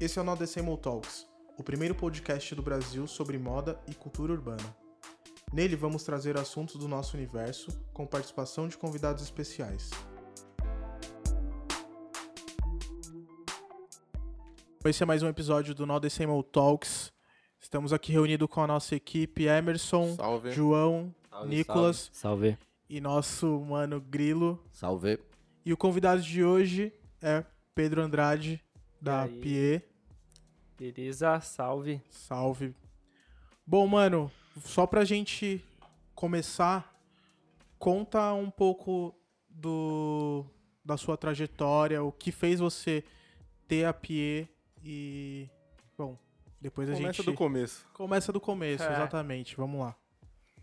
Esse é o No Decimal Talks, o primeiro podcast do Brasil sobre moda e cultura urbana. Nele vamos trazer assuntos do nosso universo com participação de convidados especiais. Esse é mais um episódio do No Decimal Talks. Estamos aqui reunidos com a nossa equipe Emerson, Salve. João, Salve, Nicolas Salve. e nosso mano Grilo. Salve. E o convidado de hoje é Pedro Andrade, da? Pie. Beleza, salve. Salve. Bom, mano, só pra gente começar, conta um pouco do da sua trajetória, o que fez você ter a Pie e bom, depois a Começa gente do começo. começa do começo, É. exatamente. Vamos lá.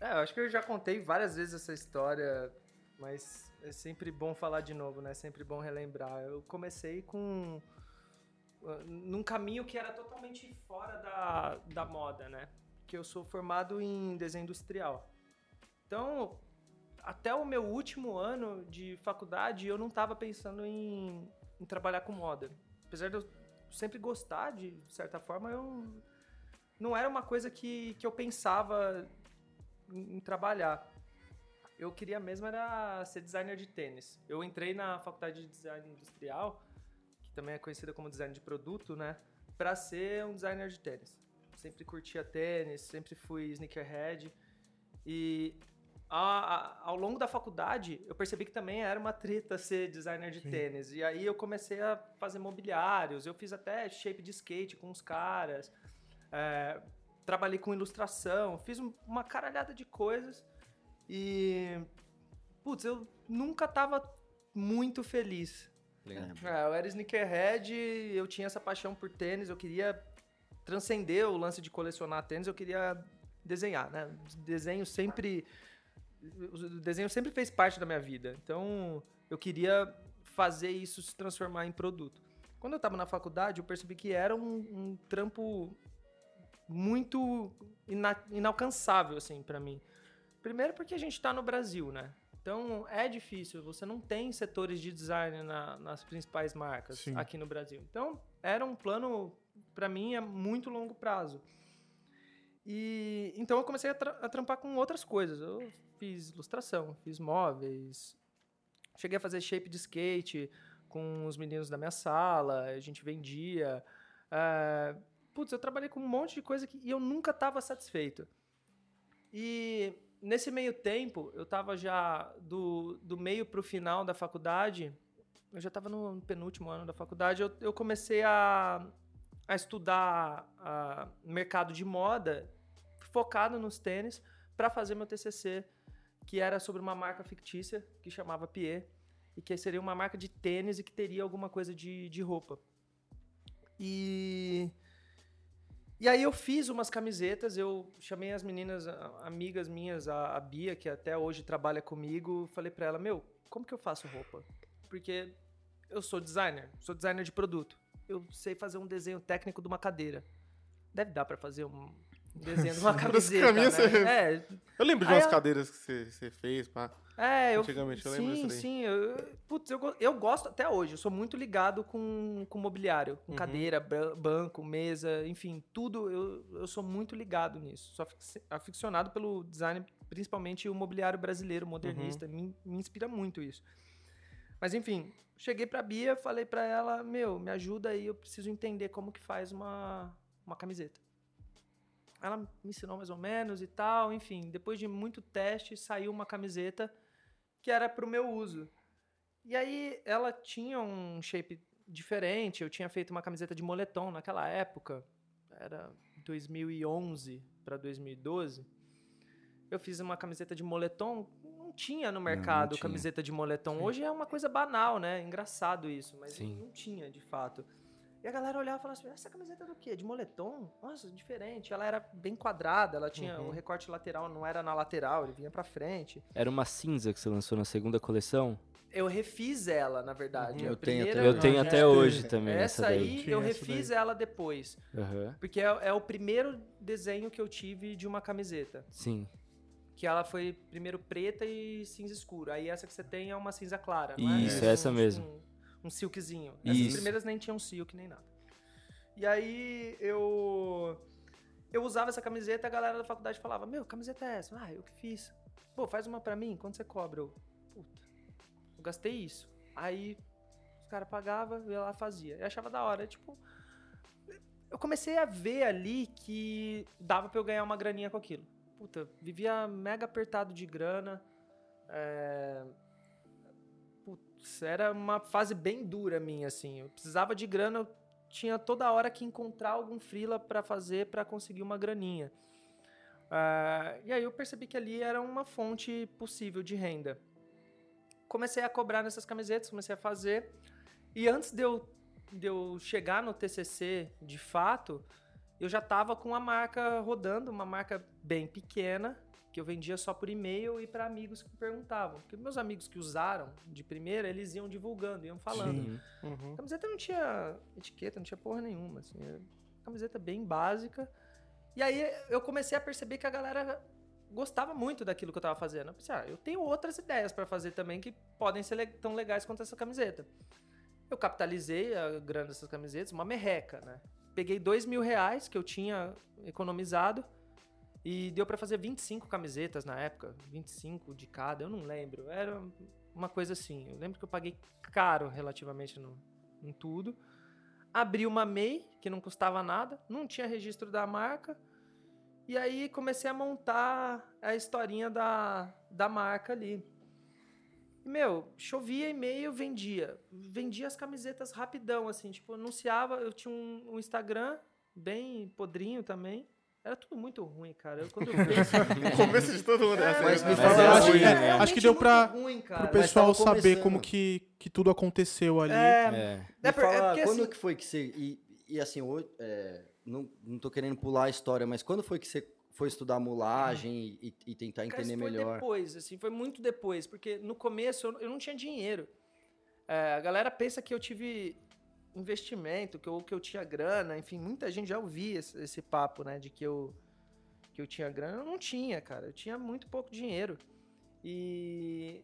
É, eu acho que eu já contei várias vezes essa história, mas é sempre bom falar de novo, né? É sempre bom relembrar. Eu comecei com. uh, num caminho que era totalmente fora da, da moda, né? Que eu sou formado em desenho industrial. Então, até o meu último ano de faculdade, eu não estava pensando em, em trabalhar com moda. Apesar de eu sempre gostar, de certa forma, eu não era uma coisa que, que eu pensava em, em trabalhar. Eu queria mesmo era ser designer de tênis. Eu entrei na faculdade de design industrial, que também é conhecida como design de produto, né? Pra ser um designer de tênis. Sempre curtia tênis, sempre fui sneakerhead. E a- a- ao longo da faculdade, eu percebi que também era uma treta ser designer de Sim. tênis. E aí eu comecei a fazer mobiliários, eu fiz até shape de skate com os caras. É, trabalhei com ilustração, fiz um- uma caralhada de coisas e. Putz, eu nunca tava muito feliz. É, eu era sneakerhead, eu tinha essa paixão por tênis, eu queria transcender o lance de colecionar tênis, eu queria desenhar, né? Desenho sempre. O desenho sempre fez parte da minha vida. Então, eu queria fazer isso se transformar em produto. Quando eu tava na faculdade, eu percebi que era um, um trampo muito ina- inalcançável, assim, pra mim. Primeiro porque a gente tá no Brasil, né? Então é difícil, você não tem setores de design na- nas principais marcas Sim. aqui no Brasil. Então era um plano, pra mim, a muito longo prazo. E então eu comecei a, tra- a trampar com outras coisas. Eu fiz ilustração, fiz móveis, cheguei a fazer shape de skate com os meninos da minha sala, a gente vendia. É, putz, eu trabalhei com um monte de coisa que e eu nunca estava satisfeito. E nesse meio tempo, eu estava já do, do meio para o final da faculdade, eu já estava no penúltimo ano da faculdade, eu, eu comecei a, a estudar a mercado de moda, focado nos tênis, para fazer meu TCC, que era sobre uma marca fictícia que chamava Pied, e que seria uma marca de tênis e que teria alguma coisa de, de roupa. E e aí eu fiz umas camisetas, eu chamei as meninas, amigas minhas, a, a Bia, que até hoje trabalha comigo, falei pra ela, meu, como que eu faço roupa? Porque eu sou designer, sou designer de produto. Eu sei fazer um desenho técnico de uma cadeira. Deve dar pra fazer um desenho de uma camiseta, caminho né? É, Eu lembro de umas eu- cadeiras que você, você fez, pá. é, eu. Antigamente, eu sim, lembro disso sim. Eu, putz, eu, eu gosto até hoje. Eu sou muito ligado com, com mobiliário, com Uhum. cadeira, banco, mesa, enfim, tudo. Eu, eu sou muito ligado nisso. Sou afic- aficionado pelo design, principalmente o mobiliário brasileiro, modernista. Uhum. Me, me inspira muito isso. Mas enfim, cheguei pra Bia, falei pra ela, meu, me ajuda aí, eu preciso entender como que faz uma, uma camiseta. Ela me ensinou mais ou menos e tal, enfim, depois de muito teste, saiu uma camiseta que era pro meu uso. E aí ela tinha um shape diferente, eu tinha feito uma camiseta de moletom naquela época, era 2011 para 2012. Eu fiz uma camiseta de moletom, não tinha no mercado tinha. camiseta de moletom. Hoje é uma coisa banal, né? Engraçado isso, mas Sim. não tinha de fato. E a galera olhava e falava assim: essa camiseta é do quê? De moletom? Nossa, diferente. Ela era bem quadrada, ela tinha Uhum. o recorte lateral, não era na lateral, ele vinha pra frente. Era uma cinza que você lançou na segunda coleção? Eu refiz ela, na verdade. Uhum. Eu tenho até Eu tenho até hoje também Essa essa aí eu refiz daí. ela depois. Aham. Porque é, é o primeiro desenho que eu tive de uma camiseta. Sim. Que ela foi primeiro preta e cinza escuro. Aí essa que você tem é uma cinza clara, não é? Isso, É essa um- mesmo. Um, um silkzinho. Essas Isso. primeiras nem tinham silk nem nada. E aí eu eu usava essa camiseta, a galera da faculdade falava: "Meu, camiseta é essa?" "Ah, eu que fiz." "Pô, faz uma pra mim, quanto você cobra?" Eu: "Puta. Eu gastei isso." Aí os caras pagavam, eu ia lá e fazia. Eu achava da hora, tipo, eu comecei a ver ali que dava pra eu ganhar uma graninha com aquilo. Puta, vivia mega apertado de grana. É... Era uma fase bem dura minha, assim. Eu precisava de grana, eu tinha toda hora que encontrar algum freela pra fazer pra conseguir uma graninha. Ah, e aí eu percebi que ali era uma fonte possível de renda. Comecei a cobrar nessas camisetas, comecei a fazer. E antes de eu, de eu chegar no TCC, de fato, eu já estava com a marca rodando, uma marca bem pequena, que eu vendia só por e-mail e para amigos que perguntavam. Porque meus amigos que usaram de primeira, eles iam divulgando, iam falando. Uhum. A camiseta não tinha etiqueta, não tinha porra nenhuma, assim. Era uma camiseta bem básica. E aí eu comecei a perceber que a galera gostava muito daquilo que eu tava fazendo. Eu pensei, ah, eu tenho outras ideias para fazer também que podem ser le- tão legais quanto essa camiseta. Eu capitalizei a grana dessas camisetas, uma merreca, né? Peguei dois mil reais que eu tinha economizado e deu para fazer 25 camisetas na época, 25 de cada, eu não lembro. Era uma coisa assim. Eu lembro que eu paguei caro relativamente no, em tudo. Abri uma MEI, que não custava nada, não tinha registro da marca. E aí comecei a montar a historinha da, da marca ali. Meu, chovia e-mail, vendia. Vendia as camisetas rapidão, assim, tipo, anunciava, eu tinha um, um Instagram bem podrinho também. Era tudo muito ruim, cara. Eu, quando eu penso, O começo de todo mundo é, É, assim. mas né? me Mas fala eu acho, ruim, que- né? é, acho que deu muito pra, ruim, cara. pro pessoal saber como que, que tudo aconteceu ali. É, É. Me É por- é fala, porque, quando assim- que foi que você. E, e assim, hoje, é, não, não tô querendo pular a história, mas quando foi que você foi estudar mulagem e, e tentar Cara, entender isso foi melhor? depois, assim, foi muito depois, porque no começo eu, eu não tinha dinheiro. É, a galera pensa que eu tive investimento, que eu, que eu tinha grana, enfim, muita gente já ouvia esse, esse papo, né, de que eu, que eu tinha grana. Eu não tinha, cara, eu tinha muito pouco dinheiro. E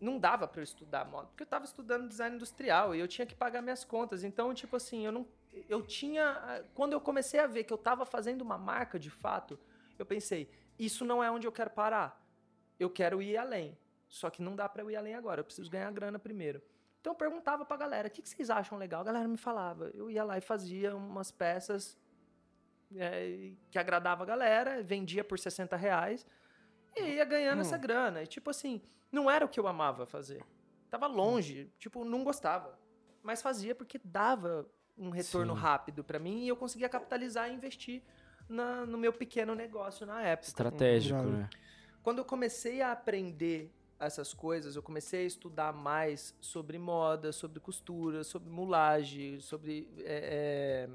não dava pra eu estudar moda, porque eu tava estudando design industrial e eu tinha que pagar minhas contas. Então, tipo assim, eu não eu tinha quando eu comecei a ver que eu tava fazendo uma marca de fato, eu pensei, isso não é onde eu quero parar. Eu quero ir além. Só que não dá pra eu ir além agora, eu preciso ganhar grana primeiro. Então eu perguntava pra galera, o que, que vocês acham legal? A galera me falava. Eu ia lá e fazia umas peças é, que agradava a galera, vendia por 60 reais e ia ganhando essa grana. E tipo assim, não era o que eu amava fazer. Tava longe, tipo, não gostava. Mas fazia porque dava um retorno Sim. rápido pra mim e eu conseguia capitalizar e investir na- no meu pequeno negócio na época. Estratégico, Já- né? Quando eu comecei a aprender essas coisas, eu comecei a estudar mais sobre moda, sobre costura, sobre mulagem, sobre é,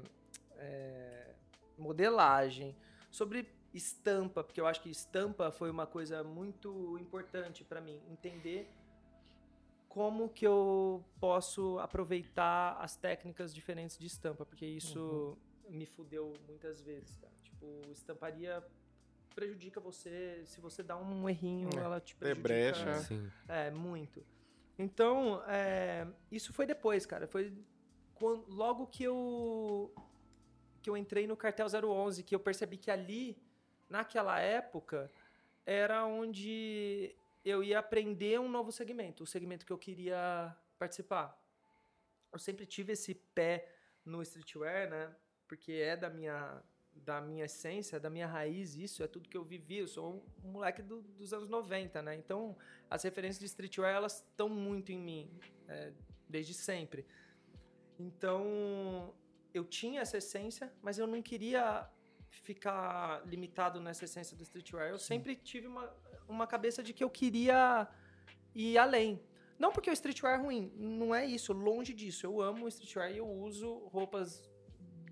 é, é, modelagem, sobre estampa, porque eu acho que estampa foi uma coisa muito importante para mim, entender como que eu posso aproveitar as técnicas diferentes de estampa, porque isso me fudeu muitas vezes, cara. Tipo, estamparia prejudica você, se você dá um errinho, É, ela te tem prejudica. brecha, é. Sim. É, muito. Então, é, isso foi depois, cara. Foi quando, logo que eu que eu entrei no cartel 011, que eu percebi que ali, naquela época, era onde eu ia aprender um novo segmento, o segmento que eu queria participar. Eu sempre tive esse pé no streetwear, né? Porque é da minha da minha essência, da minha raiz, isso é tudo que eu vivi. Eu sou um moleque do- dos anos 90, né? Então, as referências de streetwear, elas estão muito em mim, é, desde sempre. Então, eu tinha essa essência, mas eu não queria ficar limitado nessa essência do streetwear. Eu sempre tive uma, uma cabeça de que eu queria ir além. Não porque o streetwear é ruim, não é isso, longe disso. Eu amo o streetwear e eu uso roupas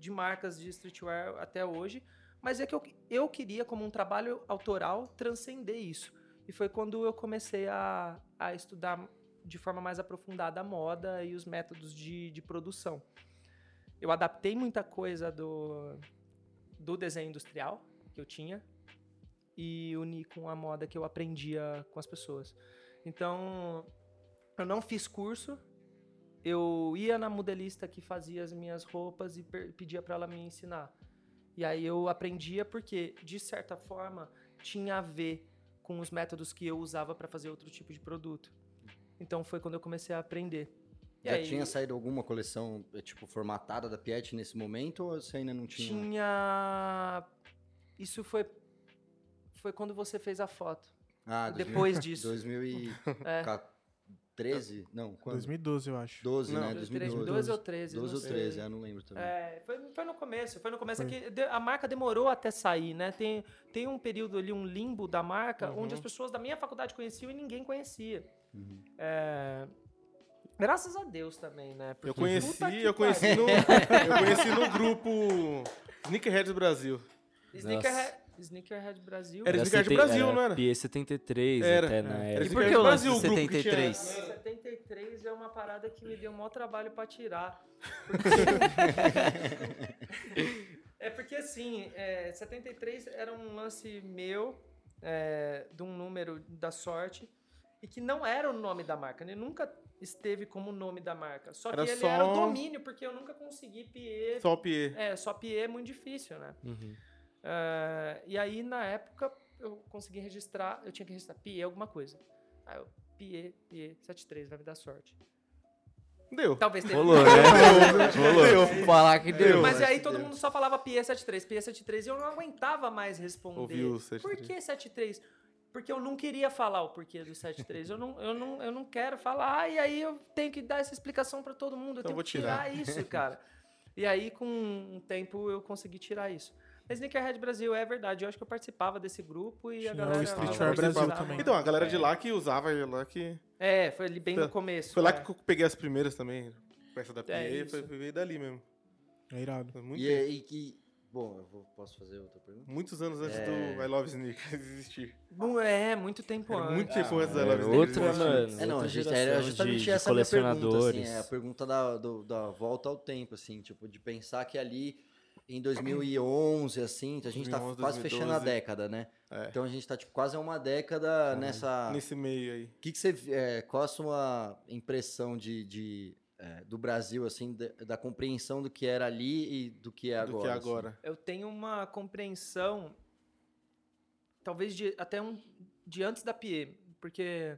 de marcas de streetwear até hoje, mas é que eu, eu queria, como um trabalho autoral, transcender isso. E foi quando eu comecei a, a estudar de forma mais aprofundada a moda e os métodos de, de produção. Eu adaptei muita coisa do, do desenho industrial que eu tinha e uni com a moda que eu aprendia com as pessoas. Então, eu não fiz curso, eu ia na modelista que fazia as minhas roupas e pedia para ela me ensinar. E aí eu aprendia porque, de certa forma, tinha a ver com os métodos que eu usava para fazer outro tipo de produto. Então foi quando eu comecei a aprender. E Já aí, tinha saído alguma coleção, eh, tipo, formatada da Piet nesse momento ou você ainda não tinha? tinha. Isso foi. Foi quando você fez a foto. Ah, Depois disso. 2013? É. Não, quando? 2012, eu acho. 12, Não, né? 2012 2012. ou 13. 12 não ou sei. 13, eu não lembro também. É, foi, foi no começo, foi no começo é que a marca demorou até sair, né? Tem, tem um período ali, um limbo da marca, Uhum. onde as pessoas da minha faculdade conheciam e ninguém conhecia. Uhum. É, graças a Deus também, né? Eu Porque conheci, puta que eu conheci no, eu conheci no grupo Sneakerheads Brasil. Sneakerhead, Sneakerhead Brasil. Era Era Sneakerhead Brasil, era não era? PE 73 Era. até na Era época. E por que o lance Brasil, de o grupo que tinha- 73? 73 é uma parada que me deu um maior trabalho pra tirar. Porque- é porque assim, é, 73 era um lance meu, é, de um número da sorte, e que não era o nome da marca. Ele nunca esteve como nome da marca. Só que Era ele só- era o domínio, porque eu nunca consegui PE. Só o Pierre. É, só PE é muito difícil, né? Uhum. Ah, e aí, na época, eu consegui registrar, eu tinha que registrar PIE alguma coisa. Aí eu, PIE, PIE 73, vai me dar sorte. Deu. Talvez tenha. Rolou, né? Rolou. Falar que deu. Mas aí todo deu. mundo só falava PIE 73, PIE 73, e eu não aguentava mais responder. Ouviu o Por 73. que 73? Porque eu não queria falar o porquê do 73. Eu não, eu não, eu não quero falar, e aí eu tenho que dar essa explicação pra todo mundo. Eu Então tenho vou que tirar tirar. isso, cara. E aí, com um tempo, eu consegui tirar isso. Mas Sneakerhead Brasil, é verdade. Eu acho que eu participava desse grupo e a Tinha o galera... Streetwear Brasil também. Então, a galera de lá que usava lá que. É, foi ali bem Foi- no começo. Foi lá é. que eu peguei as primeiras também. Essa da É PA, isso. foi, foi veio dali mesmo. É irado. Foi muito E aí que... Bom, eu vou- posso fazer outra pergunta? Muitos anos antes É. do I Love Sneakers existir. Bom, É, muito tempo antes. muito tempo antes do I É, Love Sneakers outra, existir. mano. É, não, a outra gente, era justamente de, de essa a minha pergunta, assim, colecionadores. é a pergunta da, do- da volta ao tempo, assim, tipo, de pensar que ali em 2011, assim, a gente tá 2011, quase fechando a 2012. década, né? É. Então a gente tá, tipo, quase há uma década nessa... Nesse meio aí. Que que você, é, qual a sua impressão de, de, é, do Brasil, assim, da, da compreensão do que era ali e do que é do agora? que é assim? agora. Eu tenho uma compreensão, talvez de, até um, de antes da PIE, porque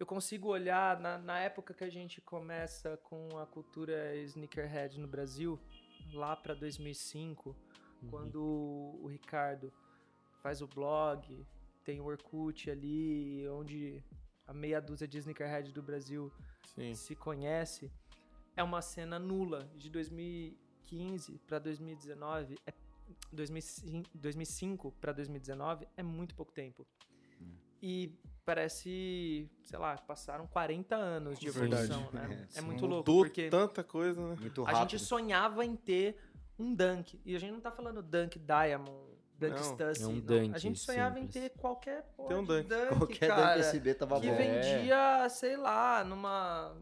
eu consigo olhar na, na época que a gente começa com a cultura sneakerhead no Brasil, lá para 2005, quando o Ricardo faz o blog, tem o Orkut ali, onde a meia dúzia de sneakerhead do Brasil Sim. se conhece, é uma cena nula de 2015 para 2019, é 2005, 2005 para 2019 é muito pouco tempo. E parece, sei lá, passaram 40 anos de Verdade. evolução, né? É, É, muito Mudou louco, porque tanta coisa, né? Muito a rápido. gente sonhava em ter um Dunk. E a gente não tá falando Dunk Diamond, Dunk Não, Stussy. é um não. Dunk a gente sonhava simples. em ter qualquer porra Tem um de Dunk. Qualquer cara, Dunk SB tava que bom. vendia, sei lá, numa.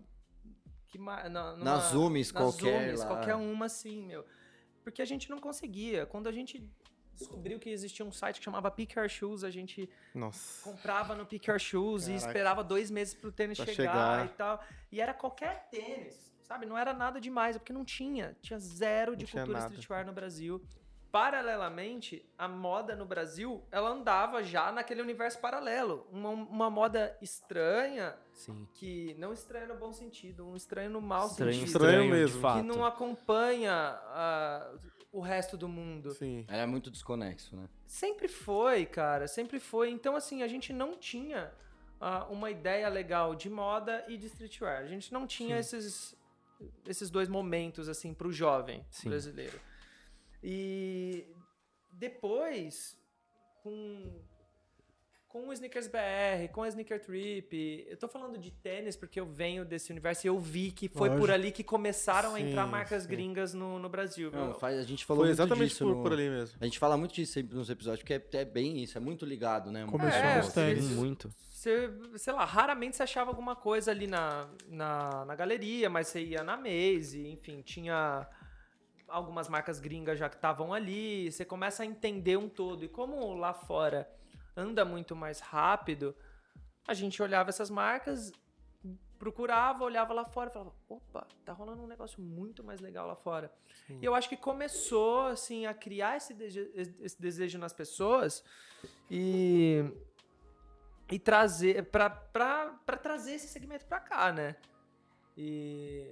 Que, na, numa Na Zoomies na qualquer Zoomies, lá. qualquer uma assim, meu. Porque a gente não conseguia. Quando a gente descobriu que existia um site que chamava Pick Your Shoes, a gente Nossa. comprava no Pick Your Shoes e Caraca. esperava dois meses pro tênis chegar, chegar. e tal. E era qualquer tênis, sabe? Não era nada demais, porque não tinha. Tinha zero de Não cultura nada. streetwear no Brasil. Paralelamente, a moda no Brasil, ela andava já naquele universo paralelo. Uma, uma moda estranha, Sim. que não estranha no bom sentido, um estranho no mau Estranho, sentido. Estranho estranho, mesmo. de fato. Que não acompanha ah, o resto do mundo. Sim. Era muito desconexo, né? Sempre foi, cara, sempre foi. Então, assim, a gente não tinha ah, uma ideia legal de moda e de streetwear. A gente não tinha esses, esses dois momentos, assim, pro jovem Sim. brasileiro. E depois, com, com o Sneakers BR, com a Sneaker Trip, eu tô falando de tênis porque eu venho desse universo e eu vi que foi por Lógico. ali que começaram a entrar Sim, marcas sim. gringas no, no Brasil. Não, faz, a gente falou Foi muito exatamente disso por, no- por ali mesmo. A gente fala muito disso sempre nos episódios, porque é, é bem isso, é muito ligado, né? Começou É, nos tênis. Muito. Você, sei lá, raramente você achava alguma coisa ali na, na, na galeria, mas você ia na Maze, enfim, tinha algumas marcas gringas já que estavam ali, você começa a entender um todo. E como lá fora anda muito mais rápido, a gente olhava essas marcas, procurava, olhava lá fora falava, opa, tá rolando um negócio muito mais legal lá fora. E eu acho que começou, assim, a criar esse, dese- esse desejo nas pessoas e, e trazer, pra trazer esse segmento pra cá, né? E,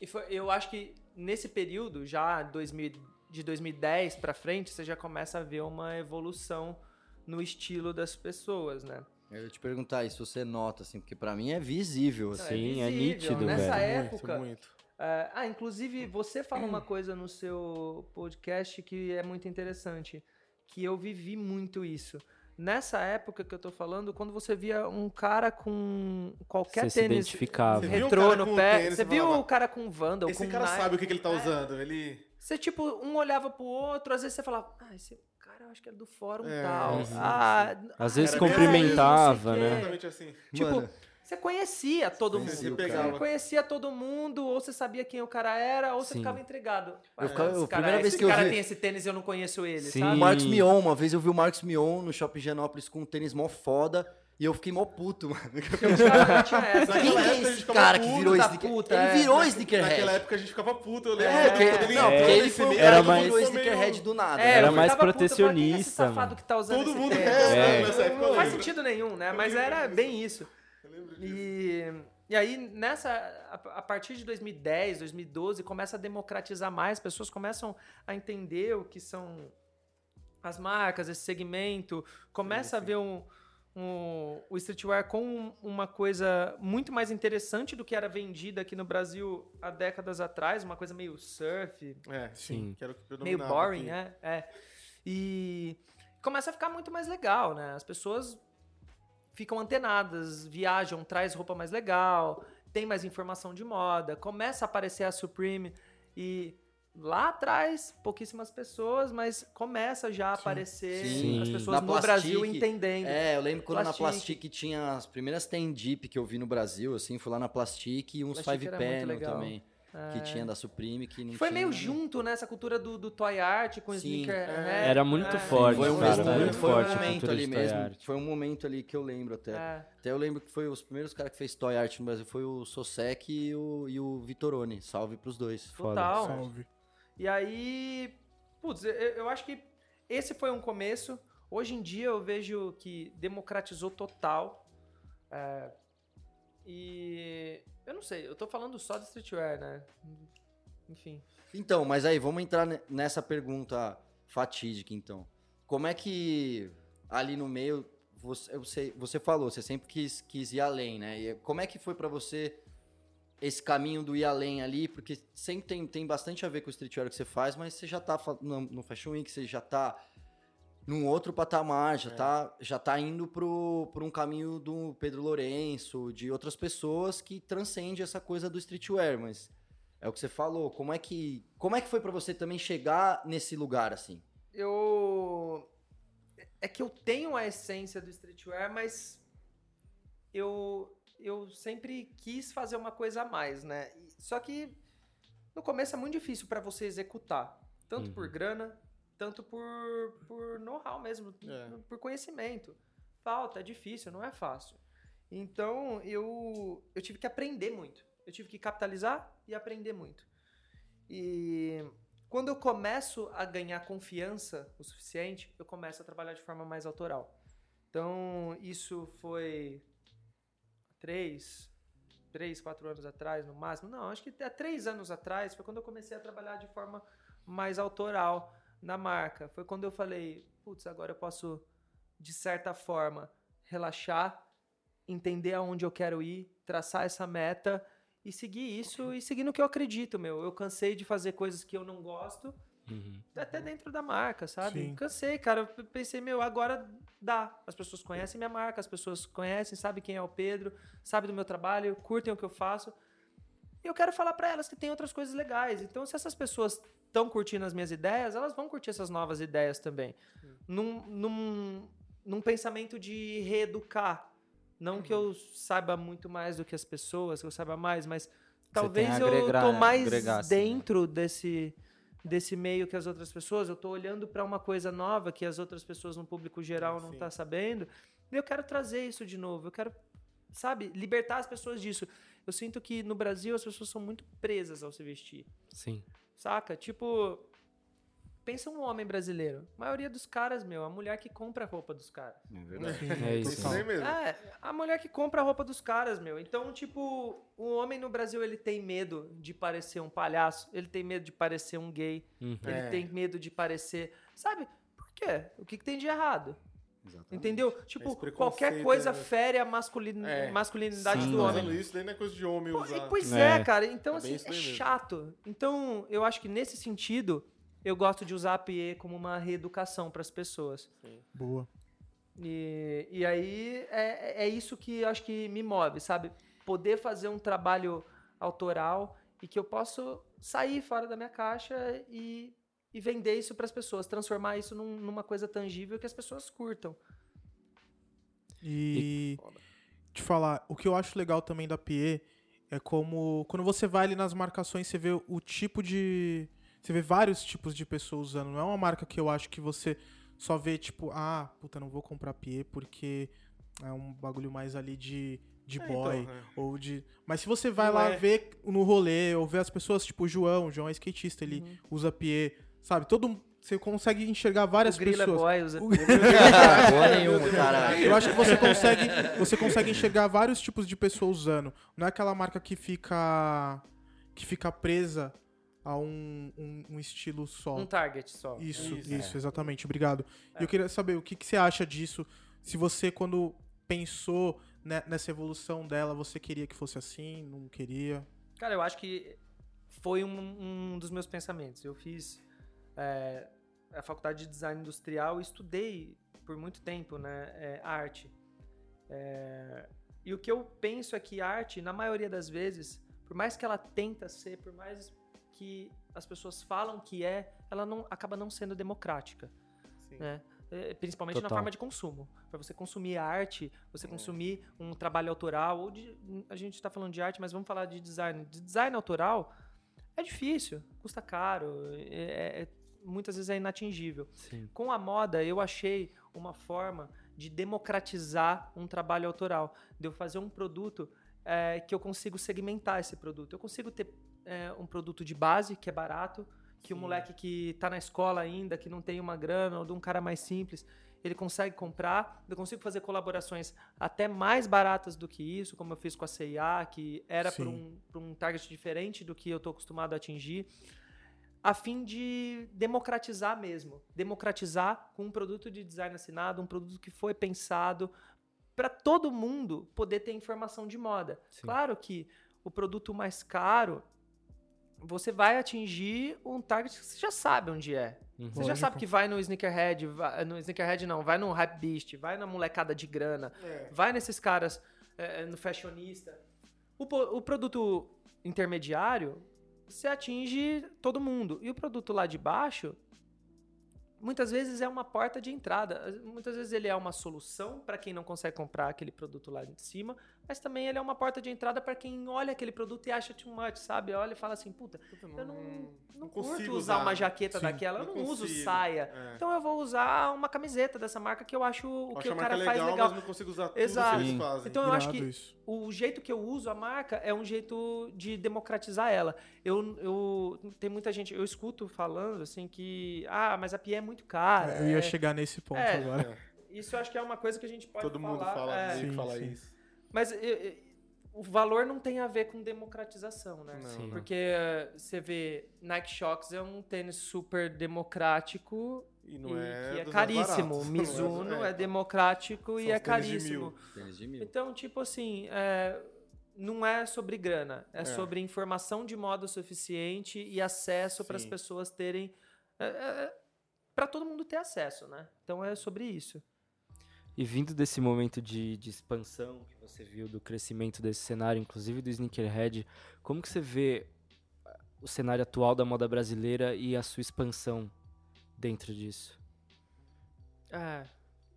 e foi, eu acho que nesse período, já 2000, de 2010 pra frente, você já começa a ver uma evolução no estilo das pessoas, né? Eu ia te perguntar isso, você nota, assim, porque pra mim é visível, assim. Sim, é visível. nítido, Nessa velho. época, Muito. é, ah, inclusive, você fala uma coisa no seu podcast que é muito interessante, que eu vivi muito isso. Nessa época que eu tô falando, quando você via um cara com qualquer Você se tênis identificava. Você viu retrô cara no com pé, tênis, você viu falava, o cara com Vandal, Esse com cara Nike, sabe o que, que ele tá é. usando. Ele. Você, tipo, um olhava pro outro, às vezes você falava, ah, esse cara eu acho que é do fórum É, tal. sim, ah, Às ah, vezes Era cumprimentava, né? Exatamente assim. Tipo, Mano. você conhecia todo Sim, mundo. você Você pegava. conhecia todo mundo, ou você sabia quem o cara era, ou você Sim. ficava entregado. Eu ficava- cara, primeira vez esse que eu cara vi- tem esse tênis e eu não conheço ele, Sim. sabe? O Marcos Mion, uma vez eu vi o Marcos Mion no Shopping Genópolis com um tênis mó foda e eu fiquei mó puto, mano. Naquela Quem é esse cara que virou sneaker? puta, Ele é. virou Naquela sneakerhead. época a gente ficava puto, eu lembro. É, né? porque, Quando ele não, porque ele foi cara Era que mais- virou É, sneakerhead do nada. É, Era eu mais é esse protecionista, safado que tá usando Todo mundo é, É. nessa época eu Não faz lembro. sentido nenhum, né? Mas lembro era bem isso. Eu lembro disso. E, e aí, nessa, a, a partir de 2010, 2012, começa a democratizar mais, as pessoas começam a entender o que são as marcas, esse segmento, começa a ver um, um- o streetwear com uma coisa muito mais interessante do que era vendida aqui no Brasil há décadas atrás, uma coisa meio surf, É, sim. Sim. Que era o que meio boring, aqui. né? É. E começa a ficar muito mais legal, né? As pessoas ficam antenadas, viajam, traz roupa mais legal, tem mais informação de moda, começa a aparecer a Supreme e lá atrás pouquíssimas pessoas, mas começa já a aparecer Sim. as pessoas Na no Brasil entendendo. É, eu lembro quando na Plastique. Plastic tinha as primeiras tem Deep que eu vi no Brasil, assim, fui lá na Plastic e uns Plastic Five Panel também, que É. tinha da Supreme, que não Foi tinha, meio né? junto nessa cultura do, do toy art com Sim. sneaker. É. né? Era muito É. forte, Foi um, cara, mesmo, muito foi forte um momento ali mesmo. art. Foi um momento ali que eu lembro até. É. Até eu lembro que foi os primeiros caras que fez toy art no Brasil foi o Sosek e o, e o Vitorone. Salve pros dois. Foda. Total. Salve. E aí, putz, eu, eu acho que esse foi um começo. Hoje em dia eu vejo que democratizou total. É, e eu não sei, eu tô falando só de streetwear, né? Enfim. Então, mas aí, vamos entrar ne- nessa pergunta fatídica, então. Como é que ali no meio, você, você falou, você sempre quis, quis ir além, né? E como é que foi pra você esse caminho do ir além ali? Porque sempre tem, tem bastante a ver com o streetwear que você faz, mas você já tá no, no Fashion Week, você já tá num outro patamar, já, tá, já tá indo pro, pro um caminho do Pedro Lourenço, de outras pessoas que transcende essa coisa do streetwear, mas é o que você falou. Como é que, como é que foi pra você também chegar nesse lugar assim? Eu. É que eu tenho a essência do streetwear, mas eu, eu sempre quis fazer uma coisa a mais, né? Só que no começo é muito difícil para você executar. Tanto por Uhum. grana, tanto por, por know-how mesmo, É. por conhecimento. Falta, é difícil, não é fácil. Então eu, eu tive que aprender muito. Eu tive que capitalizar e aprender muito. E quando eu começo a ganhar confiança o suficiente, eu começo a trabalhar de forma mais autoral. Então, isso foi três, três, quatro anos atrás, no máximo. Não, acho que há três anos atrás foi quando eu comecei a trabalhar de forma mais autoral na marca. Foi quando eu falei, putz, agora eu posso, de certa forma, relaxar, entender aonde eu quero ir, traçar essa meta e seguir isso e seguir no que eu acredito, meu. Eu cansei de fazer coisas que eu não gosto, Uhum. até dentro da marca, sabe? Sim. Cansei, cara. Eu pensei, meu, agora dá. As pessoas conhecem minha marca, as pessoas conhecem, sabem quem é o Pedro, sabem do meu trabalho, curtem o que eu faço. E eu quero falar pra elas que tem outras coisas legais. Então, se essas pessoas estão curtindo as minhas ideias, elas vão curtir essas novas ideias também. Num, num, num pensamento de reeducar. Não que eu saiba muito mais do que as pessoas, que eu saiba mais, mas talvez tem a eu agregar- tô mais agregar, assim, né? dentro desse, desse meio que as outras pessoas. Eu tô olhando para uma coisa nova que as outras pessoas no público geral não Sim. tá sabendo. E eu quero trazer isso de novo. Eu quero sabe, libertar as pessoas disso. Eu sinto que no Brasil as pessoas são muito presas ao se vestir. Sim. Saca? Tipo, pensa um homem brasileiro. A maioria dos caras, meu, a mulher que compra a roupa dos caras. É verdade. É isso. Aí mesmo. É, a mulher que compra a roupa dos caras, meu. Então, tipo, o homem no Brasil, ele tem medo de parecer um palhaço, ele tem medo de parecer um gay, Uhum. ele É. tem medo de parecer. Sabe? Por quê? O que, que tem de errado? Exatamente. Entendeu? Tipo, Esse preconceito, qualquer coisa né? fere a masculin... É. masculinidade Sim, do homem. Isso, daí não é coisa de homem Pô, usar. Pois É. é, cara. Então, É assim, é chato. Então, eu acho que nesse sentido, eu gosto de usar a PE como uma reeducação para as pessoas. Boa. E, e aí é, é isso que eu acho que me move, sabe? Poder fazer um trabalho autoral e que eu posso sair fora da minha caixa e, e vender isso para as pessoas, transformar isso num- numa coisa tangível que as pessoas curtam. E te falar, o que eu acho legal também da PE é como quando você vai ali nas marcações, você vê o tipo de. Você vê vários tipos de pessoas usando. Não é uma marca que eu acho que você só vê, tipo, ah, puta, não vou comprar PE porque é um bagulho mais ali de, de É, boy. então, é. Ou de. Mas se você vai Não lá é. ver no rolê, ou ver as pessoas, tipo o João, o João é skatista, ele Uhum. usa PE, sabe? Todo. Você consegue enxergar várias o pessoas. Boy usa O- Boa nenhuma, caralho. Eu acho que você consegue, você consegue enxergar vários tipos de pessoas usando. Não é aquela marca que fica que fica presa a um, um, um estilo só. um target só. Isso, Isso, isso, exatamente. Obrigado. E É. eu queria saber o que, que você acha disso. Se você, quando pensou ne- nessa evolução dela, você queria que fosse assim, não queria? Cara, eu acho que foi um, um dos meus pensamentos. Eu fiz é, a faculdade de design industrial e estudei por muito tempo, né, é, arte. É, e o que eu penso é que arte, na maioria das vezes, por mais que ela tenta ser, por mais que as pessoas falam que é, ela não acaba não sendo democrática Sim. né? É, Principalmente na Total. forma de consumo. Para você consumir arte, você consumir um trabalho autoral, ou de, a gente está falando de arte, mas vamos falar de design. De design autoral é difícil, custa caro, é- é- muitas vezes é inatingível. Sim. Com a moda, eu achei uma forma de democratizar um trabalho autoral, de eu fazer um produto é, que eu consigo segmentar esse produto. Eu consigo ter é, um produto de base, que é barato, que o moleque que tá na escola ainda, que não tem uma grana, ou de um cara mais simples, ele consegue comprar. Eu consigo fazer colaborações até mais baratas do que isso, como eu fiz com a CIA, que era para Sim. um, pra um target diferente do que eu tô acostumado a atingir a fim de democratizar mesmo. Democratizar com um produto de design assinado, um produto que foi pensado para todo mundo poder ter informação de moda. Sim. Claro que o produto mais caro, você vai atingir um target que você já sabe onde é. Uhum. Você já Lógico. sabe que vai no Sneakerhead, vai- no Sneakerhead não, vai no Hype Beast, vai na molecada de grana, É. vai nesses caras é, no fashionista. O, o produto intermediário, você atinge todo mundo. E o produto lá de baixo, muitas vezes é uma porta de entrada. Muitas vezes ele é uma solução para quem não consegue comprar aquele produto lá de cima, mas também ele é uma porta de entrada para quem olha aquele produto e acha too much, sabe? Olha e fala assim, puta, Puta, eu não, não, consigo curto usar uma jaqueta Sim, daquela, eu não não uso saia. É. Então eu vou usar uma camiseta dessa marca que eu acho o Eu que acho o a cara marca faz legal, legal. mas não consigo usar tudo Exato. que eles fazem. Então eu acho que isso. o jeito que eu uso a marca é um jeito de democratizar ela. Eu, eu tem muita gente, eu escuto falando assim que ah, mas a pia é muito cara. eu ia é- chegar nesse ponto é, agora. Isso eu acho que é uma coisa que a gente pode Todo mundo falar. fala, é, meio que Sim, fala sim. isso. Mas eu- eu- o valor não tem a ver com democratização, né? Não, Sim. Porque eh, você vê Nike Shox é um tênis super democrático E não e é que é caríssimo. baratos. Mizuno É. é democrático e São é tênis de caríssimo. mil. Tênis de mil. Então, tipo assim, é, não é sobre grana, é, É. sobre informação de modo suficiente e acesso para as pessoas terem. para todo mundo ter acesso, né? Então é sobre isso. E vindo desse momento de, de expansão que você viu, do crescimento desse cenário, inclusive do sneakerhead, como que você vê ah, o cenário atual da moda brasileira e a sua expansão dentro disso? É,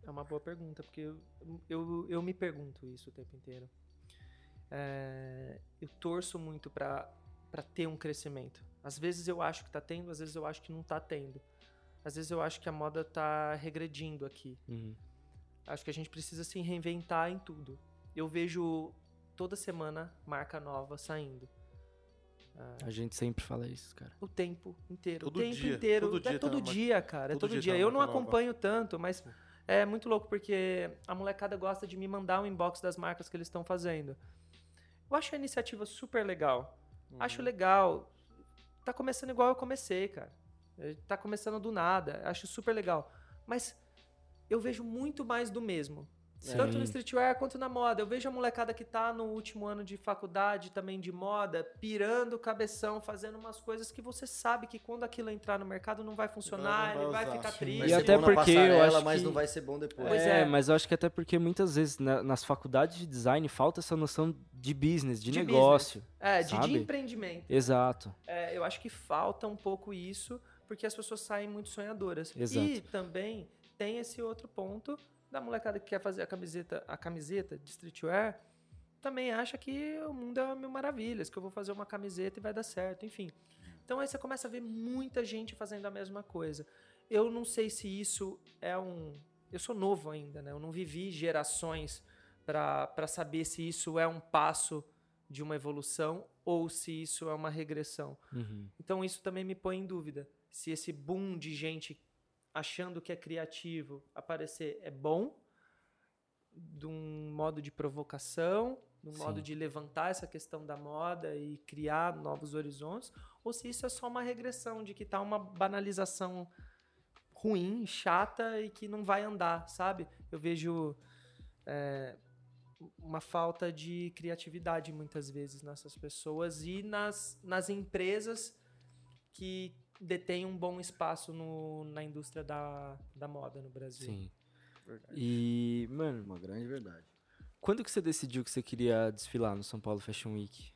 é uma boa pergunta, porque eu, eu, eu me pergunto isso o tempo inteiro. É, eu torço muito para ter um crescimento. Às vezes eu acho que tá tendo, às vezes eu acho que não tá tendo. Às vezes eu acho que a moda tá regredindo aqui. Uhum. Acho que a gente precisa se reinventar em tudo. eu vejo toda semana marca nova saindo. A gente sempre fala isso, cara. O tempo inteiro. Todo o tempo dia, inteiro. todo é dia tá todo uma- dia, cara. É todo todo dia dia. tá Eu não marca nova. acompanho tanto, mas é muito louco porque a molecada gosta de me mandar um inbox das marcas que eles estão fazendo. Eu acho a iniciativa super legal. Uhum. Acho legal. Tá começando igual eu comecei, cara. Eh, Tá começando do nada. Acho super legal. Mas eu vejo muito mais do mesmo. Tanto no Sim. streetwear quanto na moda. Eu vejo a molecada que tá no último ano de faculdade também de moda, pirando o cabeção, fazendo umas coisas que você sabe que quando aquilo entrar no mercado não vai funcionar, Não vai ele vai ficar sim. triste. Vai E até porque eu acho mas que- não vai ser bom depois. Pois é, é. mas eu acho que até porque muitas vezes na- nas faculdades de design falta essa noção de business, de, De negócio. É, de, de sabe? empreendimento. Exato. É, eu acho que falta um pouco isso, porque as pessoas saem muito sonhadoras. Exato. E também tem esse outro ponto da molecada que quer fazer a camiseta, a camiseta de streetwear, também acha que o mundo é mil maravilhas, que eu vou fazer uma camiseta e vai dar certo, enfim. Então aí você começa a ver muita gente fazendo a mesma coisa. Eu não sei se isso é um. Eu sou novo ainda, né? Eu não vivi gerações para saber se isso é um passo de uma evolução ou se isso é uma regressão. Uhum. Então isso também me põe em dúvida. Se esse boom de gente achando que é criativo aparecer é bom, de um modo de provocação, de um Sim. modo de levantar essa questão da moda e criar novos horizontes, ou se isso é só uma regressão, de que tá uma banalização ruim, chata e que não vai andar, sabe? Eu vejo é, uma falta de criatividade muitas vezes nessas pessoas e nas, nas empresas que detêm um bom espaço no, na indústria da, da moda no Brasil. Sim. E, mano, Uma grande verdade. quando que você decidiu que você queria desfilar no São Paulo Fashion Week?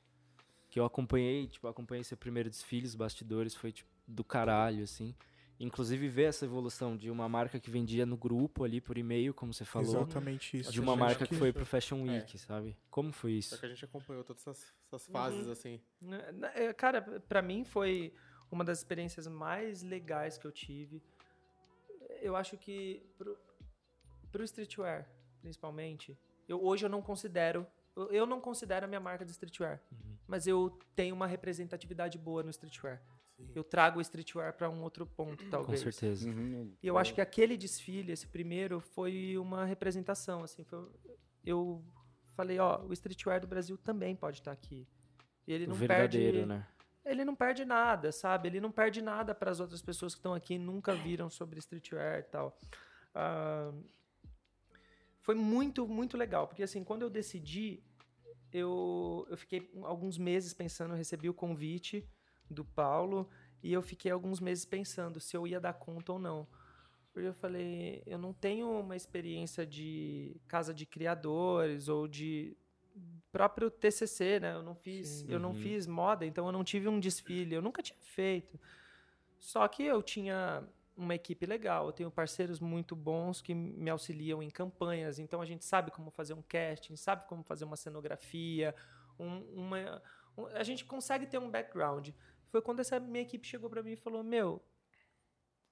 Que eu acompanhei, tipo, acompanhei seu primeiro desfile, os bastidores, foi, tipo, do caralho, assim. Inclusive ver essa evolução de uma marca que vendia no grupo ali por e-mail, como você falou, Exatamente isso. de uma marca que foi pro Fashion É. Week, sabe? Como foi Só isso? que a gente acompanhou todas essas, essas Uhum. fases, assim. Né, né, é, Cara, pra mim foi uma das experiências mais legais que eu tive. Eu acho que pro, pro streetwear, principalmente, eu, hoje eu não considero, eu, não considero a minha marca de streetwear, Uhum. mas eu tenho uma representatividade boa no streetwear. Eu trago o streetwear pra um outro ponto, Com talvez. certeza. Uhum. E eu acho que aquele desfile, esse primeiro, foi uma representação, assim, foi- eu falei, ó, o streetwear do Brasil também pode estar aqui. E ele O não verdadeiro, perde, né? Ele não perde nada, sabe? Ele não perde nada para as outras pessoas que estão aqui e nunca viram sobre streetwear e tal. Ah, foi muito, muito legal, porque assim, quando eu decidi, eu, eu fiquei alguns meses pensando, recebi o convite do Paulo e eu fiquei alguns meses pensando se eu ia dar conta ou não. Porque eu falei, eu não tenho uma experiência de casa de criadores ou de próprio TCC, né? Eu não fiz, Sim. eu não Uhum. fiz moda, então eu não tive um desfile, eu nunca tinha feito. Só que eu tinha uma equipe legal, eu tenho parceiros muito bons que me auxiliam em campanhas, então a gente sabe como fazer um casting, sabe como fazer uma cenografia, um- uma, um- a gente consegue ter um background. Foi quando essa minha equipe chegou para mim e falou: Meu,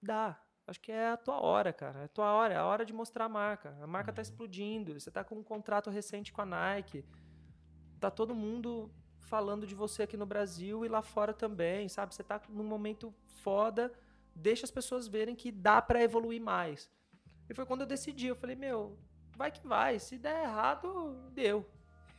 dá. Acho que é a tua hora, cara. É a tua hora, é a hora de mostrar a marca. A marca tá explodindo. Você tá com um contrato recente com a Nike. Tá todo mundo falando de você aqui no Brasil e lá fora também, sabe? Você tá num momento foda. Deixa as pessoas verem que dá para evoluir mais. E foi quando eu decidi. Eu falei, meu, vai que vai. Se der errado, deu.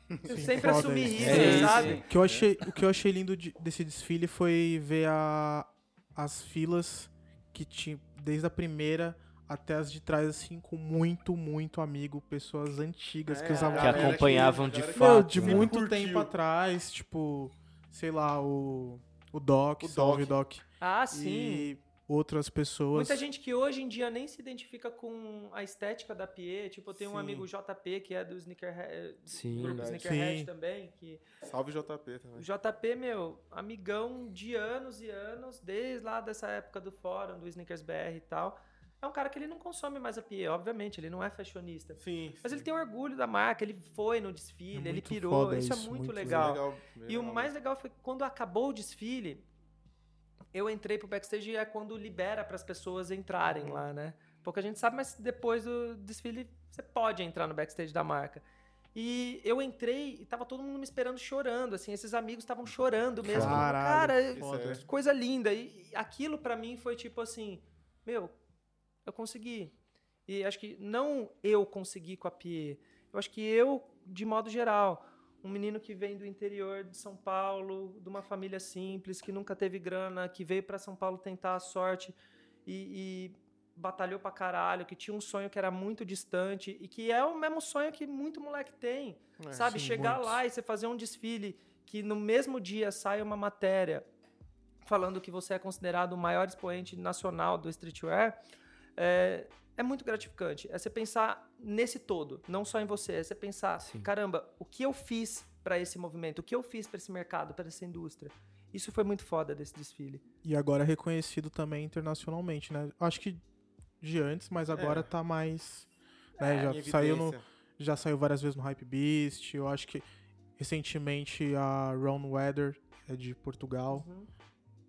Eu Sim, sempre assumi isso. isso, É isso. sabe? O que eu achei, o que eu achei lindo de- desse desfile foi ver a, as filas que tinha desde a primeira até as de trás, assim, com muito, muito amigo, pessoas antigas que É, usavam Que acompanhavam de que- fato. Meu, de né? muito Curtiu. tempo atrás, tipo, sei lá, o, o Doc, O salve Doc. Ah, sim. E outras pessoas. Muita gente que hoje em dia nem se identifica com a estética da Pie. Tipo, eu tenho um Sim. amigo JP, que é do Sneakerhead, Sim. do grupo. Sneakerhead Sim. também. Que Salve JP também. JP, meu, amigão de anos e anos, desde lá dessa época do fórum, do Sneakers BR e tal. É um cara que ele não consome mais a Pie, obviamente, ele não é fashionista. Sim. Mas ele tem orgulho da marca, ele foi no desfile, É ele pirou. Isso, isso, é muito, muito legal. bem E o legal mais legal foi que quando acabou o desfile, eu entrei pro backstage e é quando libera para as pessoas entrarem lá, né? Pouca gente sabe, mas depois do desfile você pode entrar no backstage da marca. E eu entrei e tava todo mundo me esperando chorando, assim, esses amigos estavam chorando mesmo. Caralho, Cara, que coisa linda. E e aquilo pra mim foi tipo assim, meu, eu consegui. E acho que não eu consegui com a Pie, eu acho que eu, de modo geral, um menino que vem do interior de São Paulo, de uma família simples, que nunca teve grana, que veio pra São Paulo tentar a sorte e, e batalhou pra caralho, que tinha um sonho que era muito distante e que é o mesmo sonho que muito moleque tem. É, Sabe, sim, chegar muitos. lá e você fazer um desfile que no mesmo dia sai uma matéria falando que você é considerado o maior expoente nacional do streetwear, é, é muito gratificante. É você pensar nesse todo, não só em você. É você pensar, Sim. caramba, o que eu fiz para esse movimento? O que eu fiz para esse mercado, para essa indústria? Isso foi muito foda desse desfile. E agora é reconhecido também internacionalmente, né? Acho que de antes, mas agora É. tá mais. Né? Em já, saiu no, já saiu várias vezes no Hype Beast. Eu acho que recentemente a Ron Weather é de Portugal. Uhum.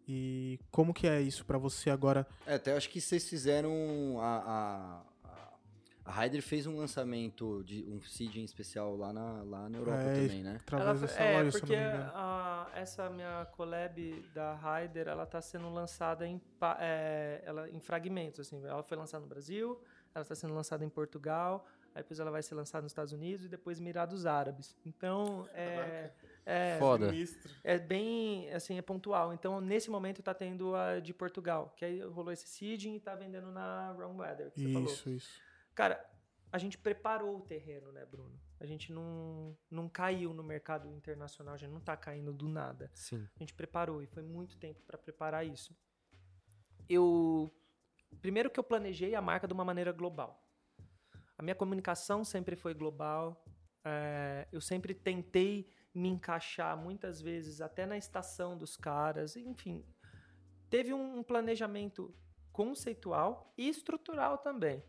E como que é isso pra você agora? É, até acho que vocês fizeram. A, a, a- fez um lançamento de um seeding especial lá na, lá na Europa É, também, né? Através Ela dessa é, loja, porque não me engano. a- essa minha collab da Ryder, ela tá sendo lançada em, é, ela, em fragmentos, assim. Ela foi lançada no Brasil, ela está sendo lançada em Portugal, aí depois ela vai ser lançada nos Estados Unidos e depois Emirados Árabes. Então, é, é, Foda. Sinistro. é bem, assim, é pontual. Então, nesse momento tá tendo a de Portugal, que aí rolou esse seeding e tá vendendo na Wrong Weather, que você falou. Isso, isso. Cara, a gente preparou o terreno, né, Bruno? A gente não, não caiu no mercado internacional, a gente não tá caindo do nada. Sim. A gente preparou e foi muito tempo para preparar isso. Eu primeiro que eu planejei a marca de uma maneira global. A minha comunicação sempre foi global. é, eu sempre tentei me encaixar muitas vezes até na estação dos caras. Enfim, teve um, planejamento conceitual e estrutural também.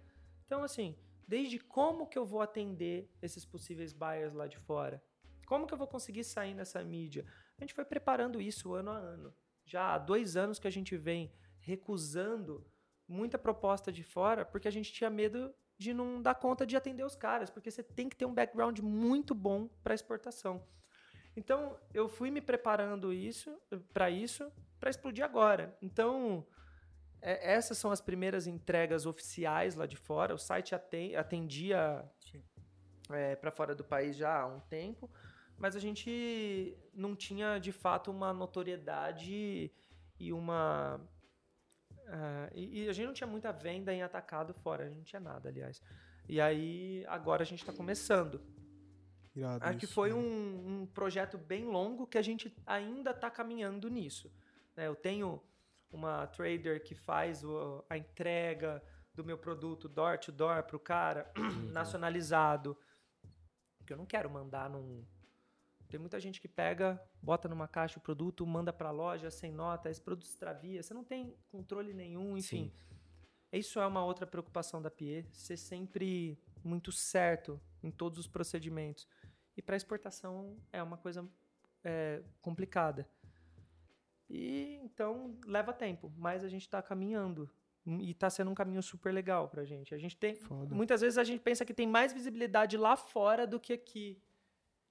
Então, assim, desde como que eu vou atender esses possíveis buyers lá de fora? Como que eu vou conseguir sair nessa mídia? A gente foi preparando isso ano a ano. Já há dois anos que a gente vem recusando muita proposta de fora porque a gente tinha medo de não dar conta de atender os caras, porque você tem que ter um background muito bom para exportação. Então, eu fui me preparando isso para isso, para explodir agora. Então, é, essas são as primeiras entregas oficiais lá de fora. O site aten- atendia Sim. para fora do país já há um tempo, mas a gente não tinha de fato uma notoriedade e uma. ah, e, e a gente não tinha muita venda em atacado fora, a gente não tinha nada, aliás. E aí, agora a gente está começando. Irado Acho que isso, foi né? um, um projeto bem longo que a gente ainda está caminhando nisso. né? Eu tenho uma trader que faz o- a entrega do meu produto door to door para o cara, nacionalizado. Porque eu não quero mandar num. Tem muita gente que pega, bota numa caixa o produto, manda para a loja sem nota, esse produto extravia, você não tem controle nenhum, enfim. Isso é uma outra preocupação da PIE, ser sempre muito certo em todos os procedimentos. E para exportação é uma coisa é, complicada. E então leva tempo, mas a gente está caminhando. E está sendo um caminho super legal pra gente. A gente tem. Foda. Muitas vezes a gente pensa que tem mais visibilidade lá fora do que aqui.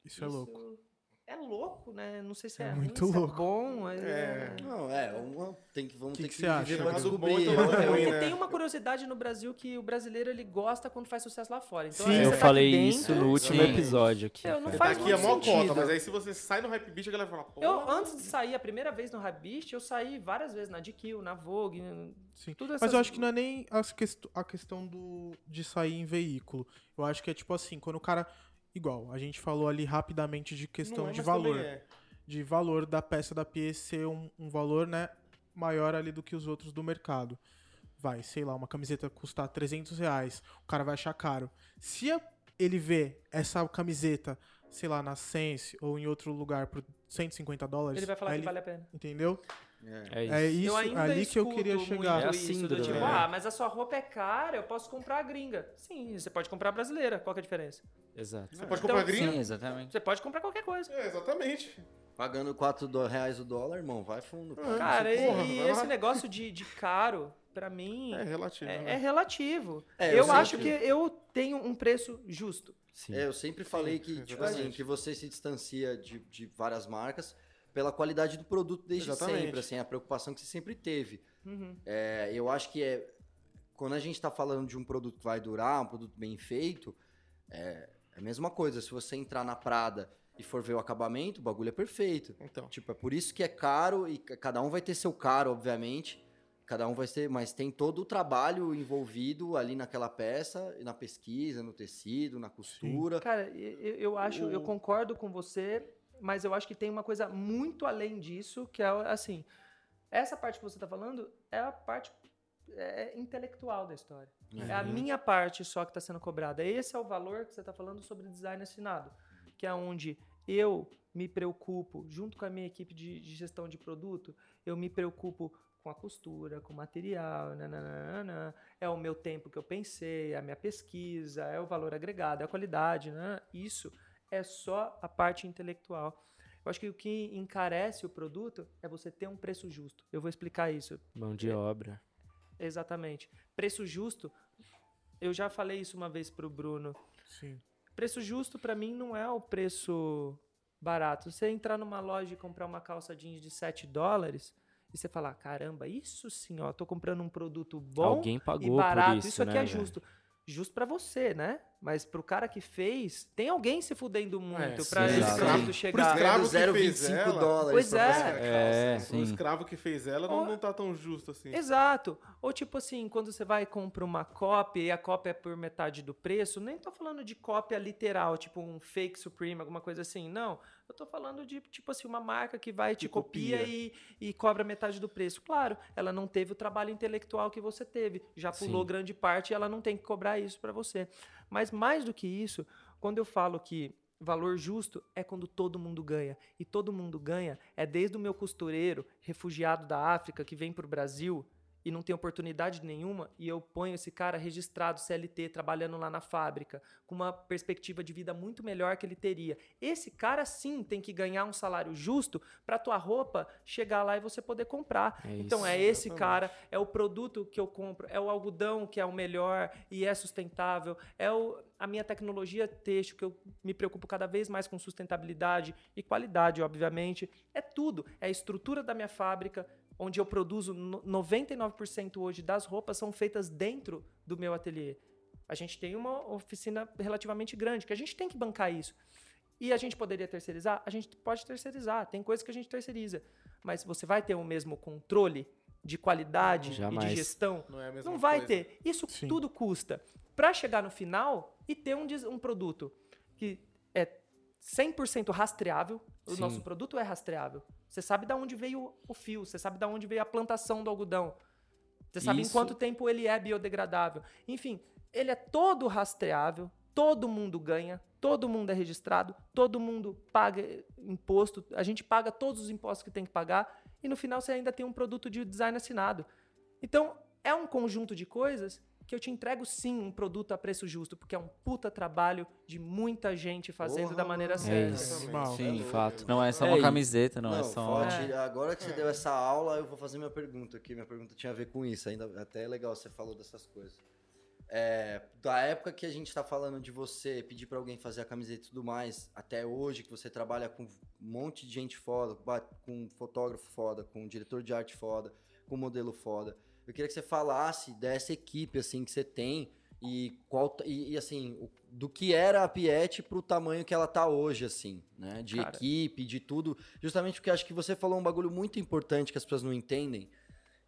Isso é louco. É louco, né? Não sei se É é, muito ruim, se louco. é bom. É... É. Não, é, uma, tem que, vamos Que ter que que, você acha? viver pra bom descobrir. É, Porque tem uma curiosidade no Brasil que o brasileiro ele gosta quando faz sucesso lá fora. Então, Sim. Eu tá aqui falei dentro- isso no último Sim. episódio aqui. Eu não cara. faz Daqui é muito mó cota, mas aí se você sai no Hype Beast, a galera fala, pô. Eu, antes de sair a primeira vez no Rabist, eu saí várias vezes na GQ, na Vogue, Sim. tudo Mas essas... eu acho que não é nem as quest- a questão do, de sair em veículo. Eu acho que é tipo assim, quando o cara. Igual, a gente falou ali rapidamente de questão é, de valor. é. De valor da peça da PE ser um, um valor, né, maior ali do que os outros do mercado. Vai, sei lá, uma camiseta custar 300 reais, o cara vai achar caro. Se a- ele vê essa camiseta, sei lá, na Sense ou em outro lugar por 150 dólares, Ele vai falar que vale a pena. entendeu? É. É isso. É eu isso, ainda ali que eu queria chegar. É a isso, do tipo, né? ah, mas a sua roupa é cara, eu posso comprar a gringa. Sim, você pode comprar a brasileira, qual que é a diferença? Exato. Você pode Então, comprar gringa? Sim, exatamente. Você pode comprar qualquer coisa. É, exatamente. Pagando 4 do- reais o dólar, irmão, vai fundo. Cara, e, porra, e vai lá. esse negócio de, de caro, pra mim, É relativo. é, né? é relativo. É, eu eu acho que eu tenho um preço justo. Sim. É, eu sempre falei que, tipo exatamente. assim, que você se distancia de, de várias marcas pela qualidade do produto desde Exatamente. sempre, assim, a preocupação que você sempre teve. Uhum. É, eu acho que é quando a gente está falando de um produto que vai durar, um produto bem feito, é, é a mesma coisa. Se você entrar na Prada e for ver o acabamento, o bagulho é perfeito. Então. Tipo, é por isso que é caro e ca- cada um vai ter seu caro, obviamente. Cada um vai ter, mas tem todo o trabalho envolvido ali naquela peça, na pesquisa, no tecido, na costura. Cara, e- eu, eu acho, eu O- concordo com você, mas eu acho que tem uma coisa muito além disso, que é assim, essa parte que você tá falando é a parte é, intelectual da história. É a Uhum. minha parte só que está sendo cobrada. Esse é o valor que você está falando sobre design assinado, que é onde eu me preocupo, junto com a minha equipe de, de gestão de produto, eu me preocupo com a costura, com o material, nananana, é o meu tempo que eu pensei, é a minha pesquisa, é o valor agregado, é a qualidade, né? Isso é só a parte intelectual. Eu acho que o que encarece o produto é você ter um preço justo. Eu vou explicar isso. Mão de obra. Exatamente. Preço justo, eu já falei isso uma vez pro Bruno. Sim. Preço justo pra mim não é o preço barato. Você entrar numa loja e comprar uma calça jeans de 7 dólares e você falar, caramba, isso sim, ó, tô comprando um produto bom Alguém e pagou barato. por isso, isso aqui né, é velho? Justo. Pra você, né? Mas pro cara que fez, tem alguém se fudendo muito sim, pra esse exato. produto Pro chegar. escravo Ganhando que fez 0,25 ela- dólares. Pois é. É. O sim. escravo que fez ela não, não tá tão justo assim. Exato. Ou tipo assim, quando você vai e compra uma cópia e a cópia é por metade do preço, nem tô falando de cópia literal, tipo um fake Supreme, alguma coisa assim. Não. Eu tô falando de, tipo assim, uma marca que vai, te copia, copia. e, e cobra metade do preço. Claro, ela não teve o trabalho intelectual que você teve. Já pulou Sim. grande parte e ela não tem que cobrar isso para você. Mas mais do que isso, quando eu falo que valor justo é quando todo mundo ganha. E todo mundo ganha é desde o meu costureiro, refugiado da África, que vem para o Brasil e não tem oportunidade nenhuma, e eu ponho esse cara registrado CLT, trabalhando lá na fábrica, com uma perspectiva de vida muito melhor que ele teria. Esse cara sim tem que ganhar um salário justo para tua roupa chegar lá e você poder comprar. É então isso. é esse Exatamente. cara, é o produto que eu compro, é o algodão que é o melhor e é sustentável, é o, a minha tecnologia têxtil que eu me preocupo cada vez mais com sustentabilidade e qualidade, obviamente. É tudo, é a estrutura da minha fábrica, onde eu produzo no- 99% hoje das roupas são feitas dentro do meu ateliê. A gente tem uma oficina relativamente grande, que a gente tem que bancar isso. E a gente poderia terceirizar? A gente pode terceirizar, tem coisas que a gente terceiriza. Mas você vai ter o mesmo controle de qualidade e Jamais. de gestão? Não é a mesma Não vai coisa. ter. Isso Sim. tudo custa. Para chegar no final e ter um, um produto que é 100% rastreável, o Sim. nosso produto é rastreável. Você sabe de onde veio o fio, você sabe de onde veio a plantação do algodão. Você sabe em Isso- quanto tempo ele é biodegradável. Enfim, ele é todo rastreável, todo mundo ganha, todo mundo é registrado, todo mundo paga imposto, a gente paga todos os impostos que tem que pagar e no final você ainda tem um produto de design assinado. Então, é um conjunto de coisas que eu te entrego sim um produto a preço justo, porque é um puta trabalho de muita gente fazendo Porra, da maneira mano. certa. isso. Animal. Sim, É de fato. louco. Não é só É, uma camiseta, não, é só. pode- É. Agora que você deu essa aula, eu vou fazer minha pergunta aqui. Minha pergunta tinha a ver com isso. Ainda até é legal você falou dessas coisas. É, da época que a gente tá falando de você pedir pra alguém fazer a camiseta e tudo mais, até hoje que você trabalha com um monte de gente foda, com um fotógrafo foda, com um diretor de arte foda, com um modelo foda. Eu queria que você falasse dessa equipe assim que você tem e qual e, e, assim, o- do que era a Piet pro tamanho que ela tá hoje assim, né? De Cara. equipe, de tudo, justamente porque acho que você falou um bagulho muito importante que as pessoas não entendem.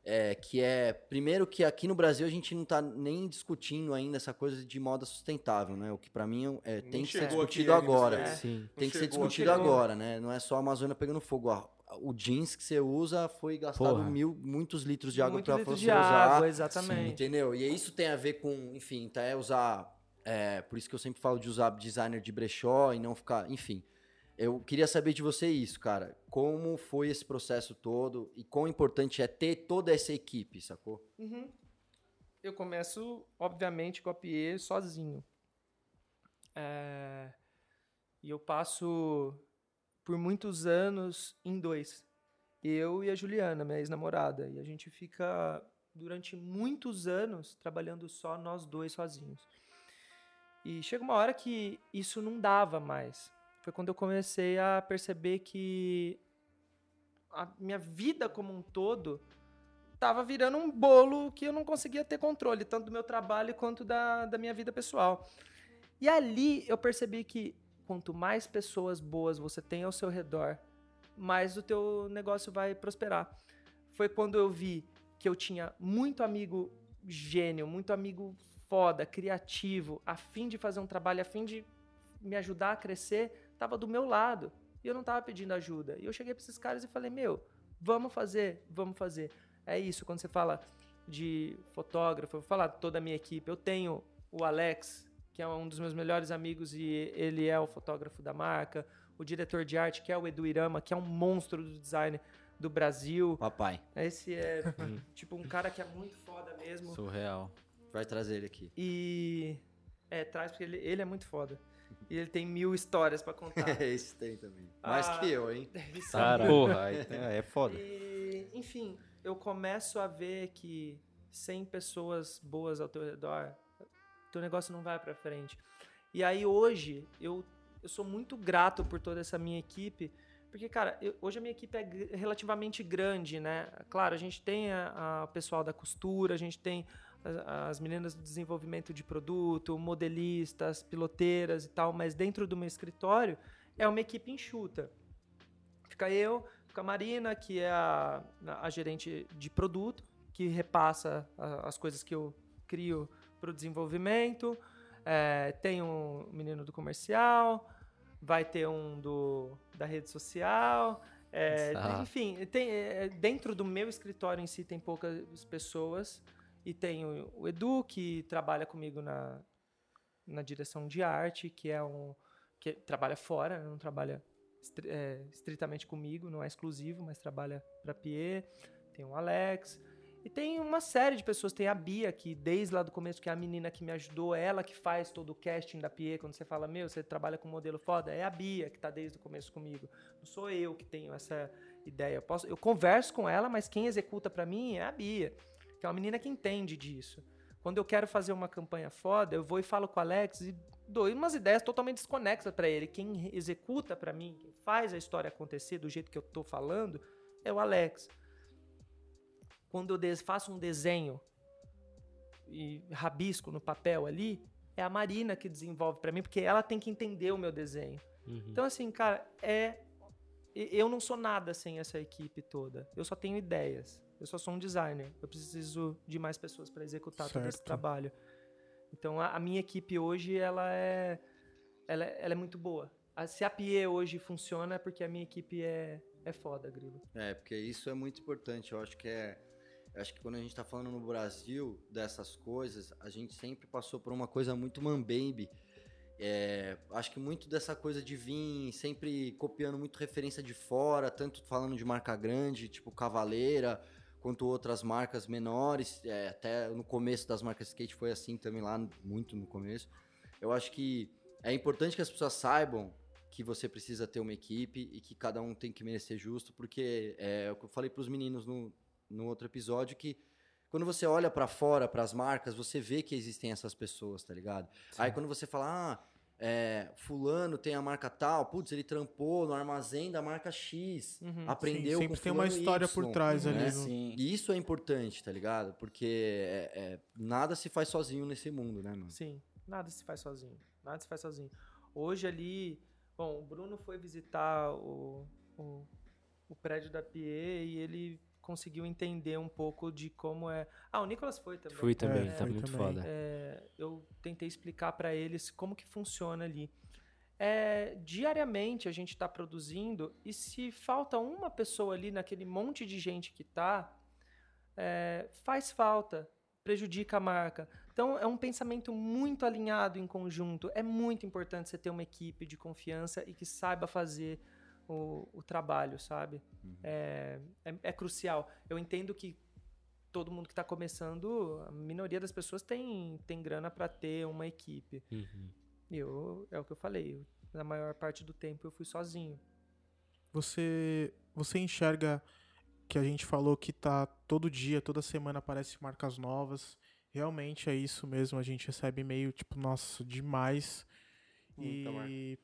É, que é, primeiro que aqui no Brasil a gente não tá nem discutindo ainda essa coisa de moda sustentável, né? O que pra mim é, tem que ser discutido agora. daí. Sim. Tem que ser discutido agora, né? Não é só a Amazônia pegando fogo. O jeans que você usa foi gastado Porra. mil, muitos litros de água litro você de usar. água, exatamente. Entendeu? E isso tem a ver com, enfim, tá, é usar. é, por isso que eu sempre falo de usar designer de brechó e não ficar. Enfim. Eu queria saber de você isso, cara. Como foi esse processo todo e quão importante é ter toda essa equipe, sacou? Uhum. Eu começo, obviamente, com a Pie sozinho. É, E eu passo por muitos anos em dois. Eu e a Juliana, minha ex-namorada. E a gente fica durante muitos anos trabalhando só nós dois sozinhos. E chega uma hora que isso não dava mais. Foi quando eu comecei a perceber que a minha vida como um todo tava virando um bolo que eu não conseguia ter controle, tanto do meu trabalho quanto da, da minha vida pessoal. E ali eu percebi que quanto mais pessoas boas você tem ao seu redor, mais o teu negócio vai prosperar. Foi quando eu vi que eu tinha muito amigo gênio, muito amigo foda, criativo, a fim de fazer um trabalho, a fim de me ajudar a crescer, tava do meu lado. E eu não tava pedindo ajuda. E eu cheguei para esses caras e falei: "Meu, vamos fazer, vamos fazer". É isso, quando você fala de fotógrafo, eu vou falar toda a minha equipe. Eu tenho o Alex, que é um dos meus melhores amigos e ele é o fotógrafo da marca. O diretor de arte, que é o Edu Irama, que é um monstro do design do Brasil. Papai, Esse é, tipo, um cara que é muito foda mesmo. Surreal. vai trazer ele aqui. E. É, traz, porque ele, ele é muito foda. E ele tem mil histórias pra contar. Esse tem também. Mais Ah. que eu, hein? É Cara, Porra, tem- é foda. E, enfim, eu começo a ver que sem pessoas boas ao teu redor, teu negócio não vai pra frente. E aí hoje eu, eu sou muito grato por toda essa minha equipe, porque cara, eu- hoje a minha equipe é relativamente grande, né? Claro, a gente tem o pessoal da costura, a gente tem as, as meninas do desenvolvimento de produto, modelistas, piloteiras e tal, mas dentro do meu escritório é uma equipe enxuta. Fica eu, fica a Marina, que é a, a gerente de produto, que repassa a- as coisas que eu crio para o desenvolvimento. É, tem um menino do comercial, vai ter um do, da rede social. é, enfim, tem, é, dentro do meu escritório em si tem poucas pessoas. E tem o, o Edu, que trabalha comigo na, na direção de arte, que é um. que trabalha fora, não trabalha é, estritamente comigo, não é exclusivo, mas trabalha para Pie. Tem o Alex. E tem uma série de pessoas. Tem a Bia, que desde lá do começo, que é a menina que me ajudou, ela que faz todo o casting da Pie. Quando você fala, meu, você trabalha com modelo foda, é a Bia que tá desde o começo comigo. Não sou eu que tenho essa ideia. Eu, posso, eu converso com ela, mas quem executa para mim é a Bia, que é uma menina que entende disso. Quando eu quero fazer uma campanha foda, eu vou e falo com o Alex e dou umas ideias totalmente desconexas para ele. Quem executa para mim, quem faz a história acontecer do jeito que eu tô falando, é o Alex. Quando eu faço um desenho e rabisco no papel ali, é a Marina que desenvolve para mim, porque ela tem que entender o meu desenho. Uhum. Então, assim, cara, é. Eu não sou nada sem essa equipe toda. Eu só tenho ideias. Eu só sou um designer. Eu preciso de mais pessoas para executar todo esse Certo. trabalho. Então, a, a minha equipe hoje, ela é, ela, é- ela é muito boa. A- Se a PIE hoje funciona, é porque a minha equipe é, é foda, Grilo. É, porque isso é muito importante. Eu acho que é. Acho que quando a gente tá falando no Brasil dessas coisas, a gente sempre passou por uma coisa muito mambembe. É, acho que muito dessa coisa de vir sempre copiando muito referência de fora, tanto falando de marca grande, tipo Cavaleira, quanto outras marcas menores. é, até no começo das marcas skate foi assim também lá, muito no começo. Eu acho que é importante que as pessoas saibam que você precisa ter uma equipe e que cada um tem que merecer justo, porque é que eu falei para os meninos no, no outro episódio que quando você olha para fora, para as marcas, você vê que existem essas pessoas, tá ligado? Aí quando você fala, ah, é, fulano tem a marca tal, putz, ele trampou no armazém da marca X, Uhum. aprendeu Sim, sempre com tem uma história Y, por trás né? ali. no- Sim. E isso é importante, tá ligado? Porque é- é, nada se faz sozinho nesse mundo, né, mano? Sim, nada se faz sozinho. Nada se faz sozinho. Hoje ali, bom, o Bruno foi visitar o, o, o prédio da PIE e ele conseguiu entender um pouco de como é. Ah, o Nicolas foi também. Fui também, É, tá fui muito também. foda. É, eu tentei explicar para eles como que funciona ali. É, diariamente a gente está produzindo e se falta uma pessoa ali naquele monte de gente que tá, é, faz falta, prejudica a marca. Então é um pensamento muito alinhado em conjunto. É muito importante você ter uma equipe de confiança e que saiba fazer o, o trabalho, sabe? É, é, é crucial. Eu entendo que todo mundo que está começando, a minoria das pessoas tem, tem grana para ter uma equipe. Uhum. Eu, é o que eu falei, eu, na maior parte do tempo eu fui sozinho. Você, você enxerga que a gente falou que tá todo dia, toda semana aparece marcas novas. Realmente é isso mesmo, a gente recebe e-mail, tipo, nossa, demais. Muita e,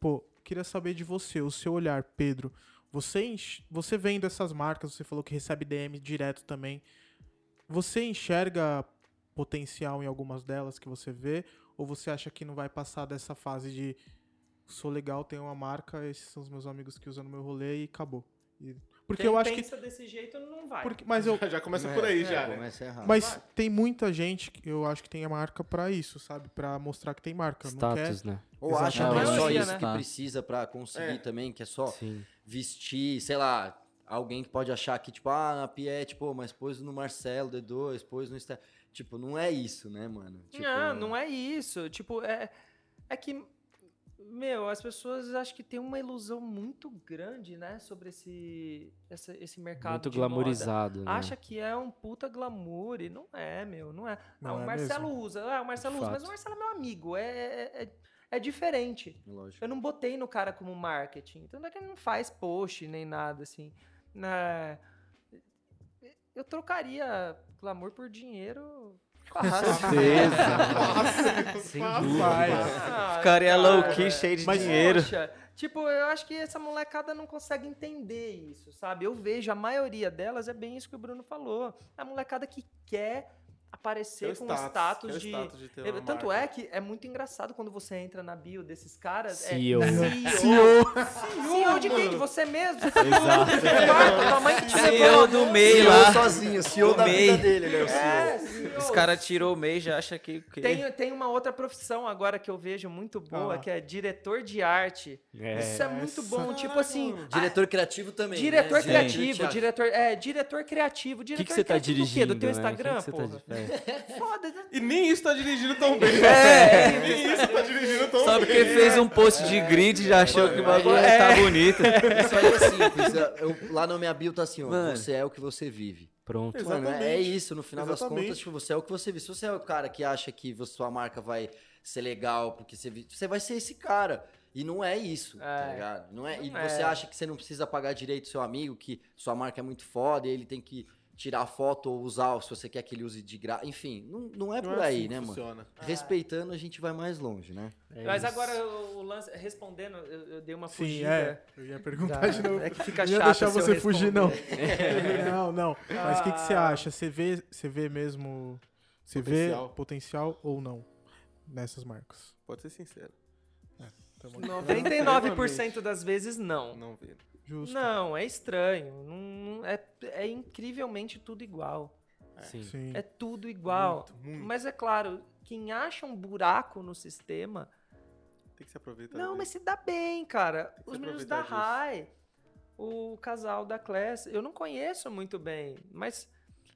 pô, queria saber de você, o seu olhar, Pedro. Você, você vendo essas marcas, você falou que recebe DM direto também. Você enxerga potencial em algumas delas que você vê? Ou você acha que não vai passar dessa fase de sou legal, tenho uma marca, esses são os meus amigos que usam no meu rolê e acabou? E- porque Quem eu acho que. pensa desse jeito não vai. porque- mas eu, Já começa por aí, É, já. né? Começa errado. mas tem muita gente que eu acho que tem a marca pra isso, sabe? Pra mostrar que tem marca. Não quer... Status, né? Ou acha que é só Maioria, isso né? que precisa pra conseguir É. também, que é só Sim. vestir, sei lá, alguém que pode achar que, tipo, ah, na Piet, pô, mas pôs no Marcelo D2, pôs no Insta. Tipo, não é isso, né, mano? Tipo, Não, não é isso. Tipo, é, é que, meu, as pessoas acho que tem uma ilusão muito grande, né, sobre esse, essa- esse mercado Muito de moda. glamourizado, né? Acha que é um puta glamour e não é, meu, não é. Não ah, o é Marcelo mesmo. usa, ah, o Marcelo De usa, mas o Marcelo é meu amigo, é, é, é, é diferente. Lógico. Eu não botei no cara como marketing. Tanto é que ele não faz post nem nada, assim. Na- Eu trocaria glamour por dinheiro fácil. Sem Fácil. dúvida. Ah, Ficaria cara, low-key, cheio de Mas- dinheiro. Poxa, tipo, eu acho que essa molecada não consegue entender isso, sabe? Eu vejo, a maioria delas é bem isso que o Bruno falou. É a molecada que quer aparecer com status, o de... status de uma Tanto marca. é que é muito engraçado quando você entra na bio desses caras. CEO. É né? CEO. CEO de quem? De você mesmo? Tá Exato. quarto, tua mãe que te CEO levou. do MEI CEO lá. sozinho, CEO O da vida MEI. dele, né? O CEO. É, CEO. Os caras tirou o MEI já acha que. que... Tem, tem uma outra profissão agora que eu vejo muito boa, Ah. que é diretor de arte. É. Isso é muito essa- bom. Tipo assim, Diretor criativo também. Diretor né? criativo, Teatro. diretor, é, diretor criativo, O diretor que, que você tá criativo do quê? dirigindo? Do teu né? Que Instagram, que você tá é. Foda, né? E nem isso tá dirigindo tão bem. É, Nem isso tá dirigindo tão Só bem. porque fez um post de grid já achou que o bagulho É. tá bonito. Isso aí é simples. Eu- lá na minha bio tá assim, ó. Mano. Você é o que você vive. Pronto. Mano, é isso. No final das Exatamente. contas, tipo, você é o que você vive. Se você é o cara que acha que você- sua marca vai ser legal, porque você vive, você vai ser esse cara. E não é isso, tá É. ligado? Não é, e Não você é. acha que você não precisa pagar direito seu amigo, que sua marca é muito foda e ele tem que tirar foto ou usar, se você quer que ele use de graça. Enfim, não, não é Não por é aí, assim né, mano? funciona. Respeitando, a gente vai mais longe, né? É Mas isso. agora o, lance, respondendo, eu, eu dei uma Sim, fugida. é. Eu ia perguntar da- de novo. É que fica Não ia chato deixar se eu você fugir, não. não, não. Mas o que, que você Ah. acha? Você vê, você vê mesmo. Você vê Potencial. potencial ou não nessas marcas? Pode ser sincero. Tá bom. 99% das vezes não. Não vê. Justo. Não, é estranho. Não, não- é, é incrivelmente tudo igual. Sim. Sim. É tudo igual. Muito, muito. Mas é claro, quem acha um buraco no sistema Tem que se aproveitar. Não, dele. mas se dá bem, cara. Os meninos da Rai, o casal da Class, eu não conheço muito bem, mas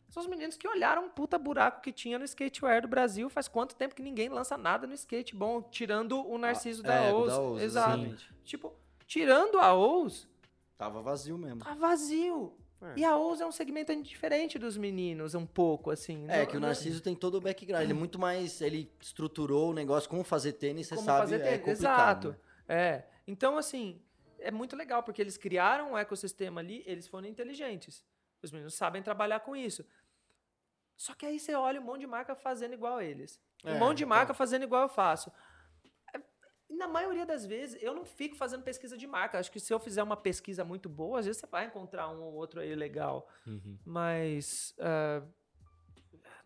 são os meninos que olharam um puta buraco que tinha no skateware do Brasil. Faz quanto tempo que ninguém lança nada no skate bom, tirando o Narciso da é, o Ous. da Ous, Exato. exatamente. Tipo, tirando a Ous, Tava vazio mesmo. tá vazio. É. E a Ous é um segmento diferente dos meninos, um pouco, assim. É, Não- que o não- Narciso tem todo o background. Ele é muito mais. Ele estruturou o negócio, como fazer tênis, você como sabe. fazer é tênis. complicado. Exato. né? É. Então, assim, é muito legal, porque eles criaram um ecossistema ali, eles foram inteligentes. Os meninos sabem trabalhar com isso. Só que aí você olha um monte de marca fazendo igual a eles. Um É, monte de então. marca fazendo igual eu faço. É, Na maioria das vezes, eu não fico fazendo pesquisa de marca. Acho que se eu fizer uma pesquisa muito boa, às vezes você vai encontrar um ou outro aí legal. Uhum. Mas. ah,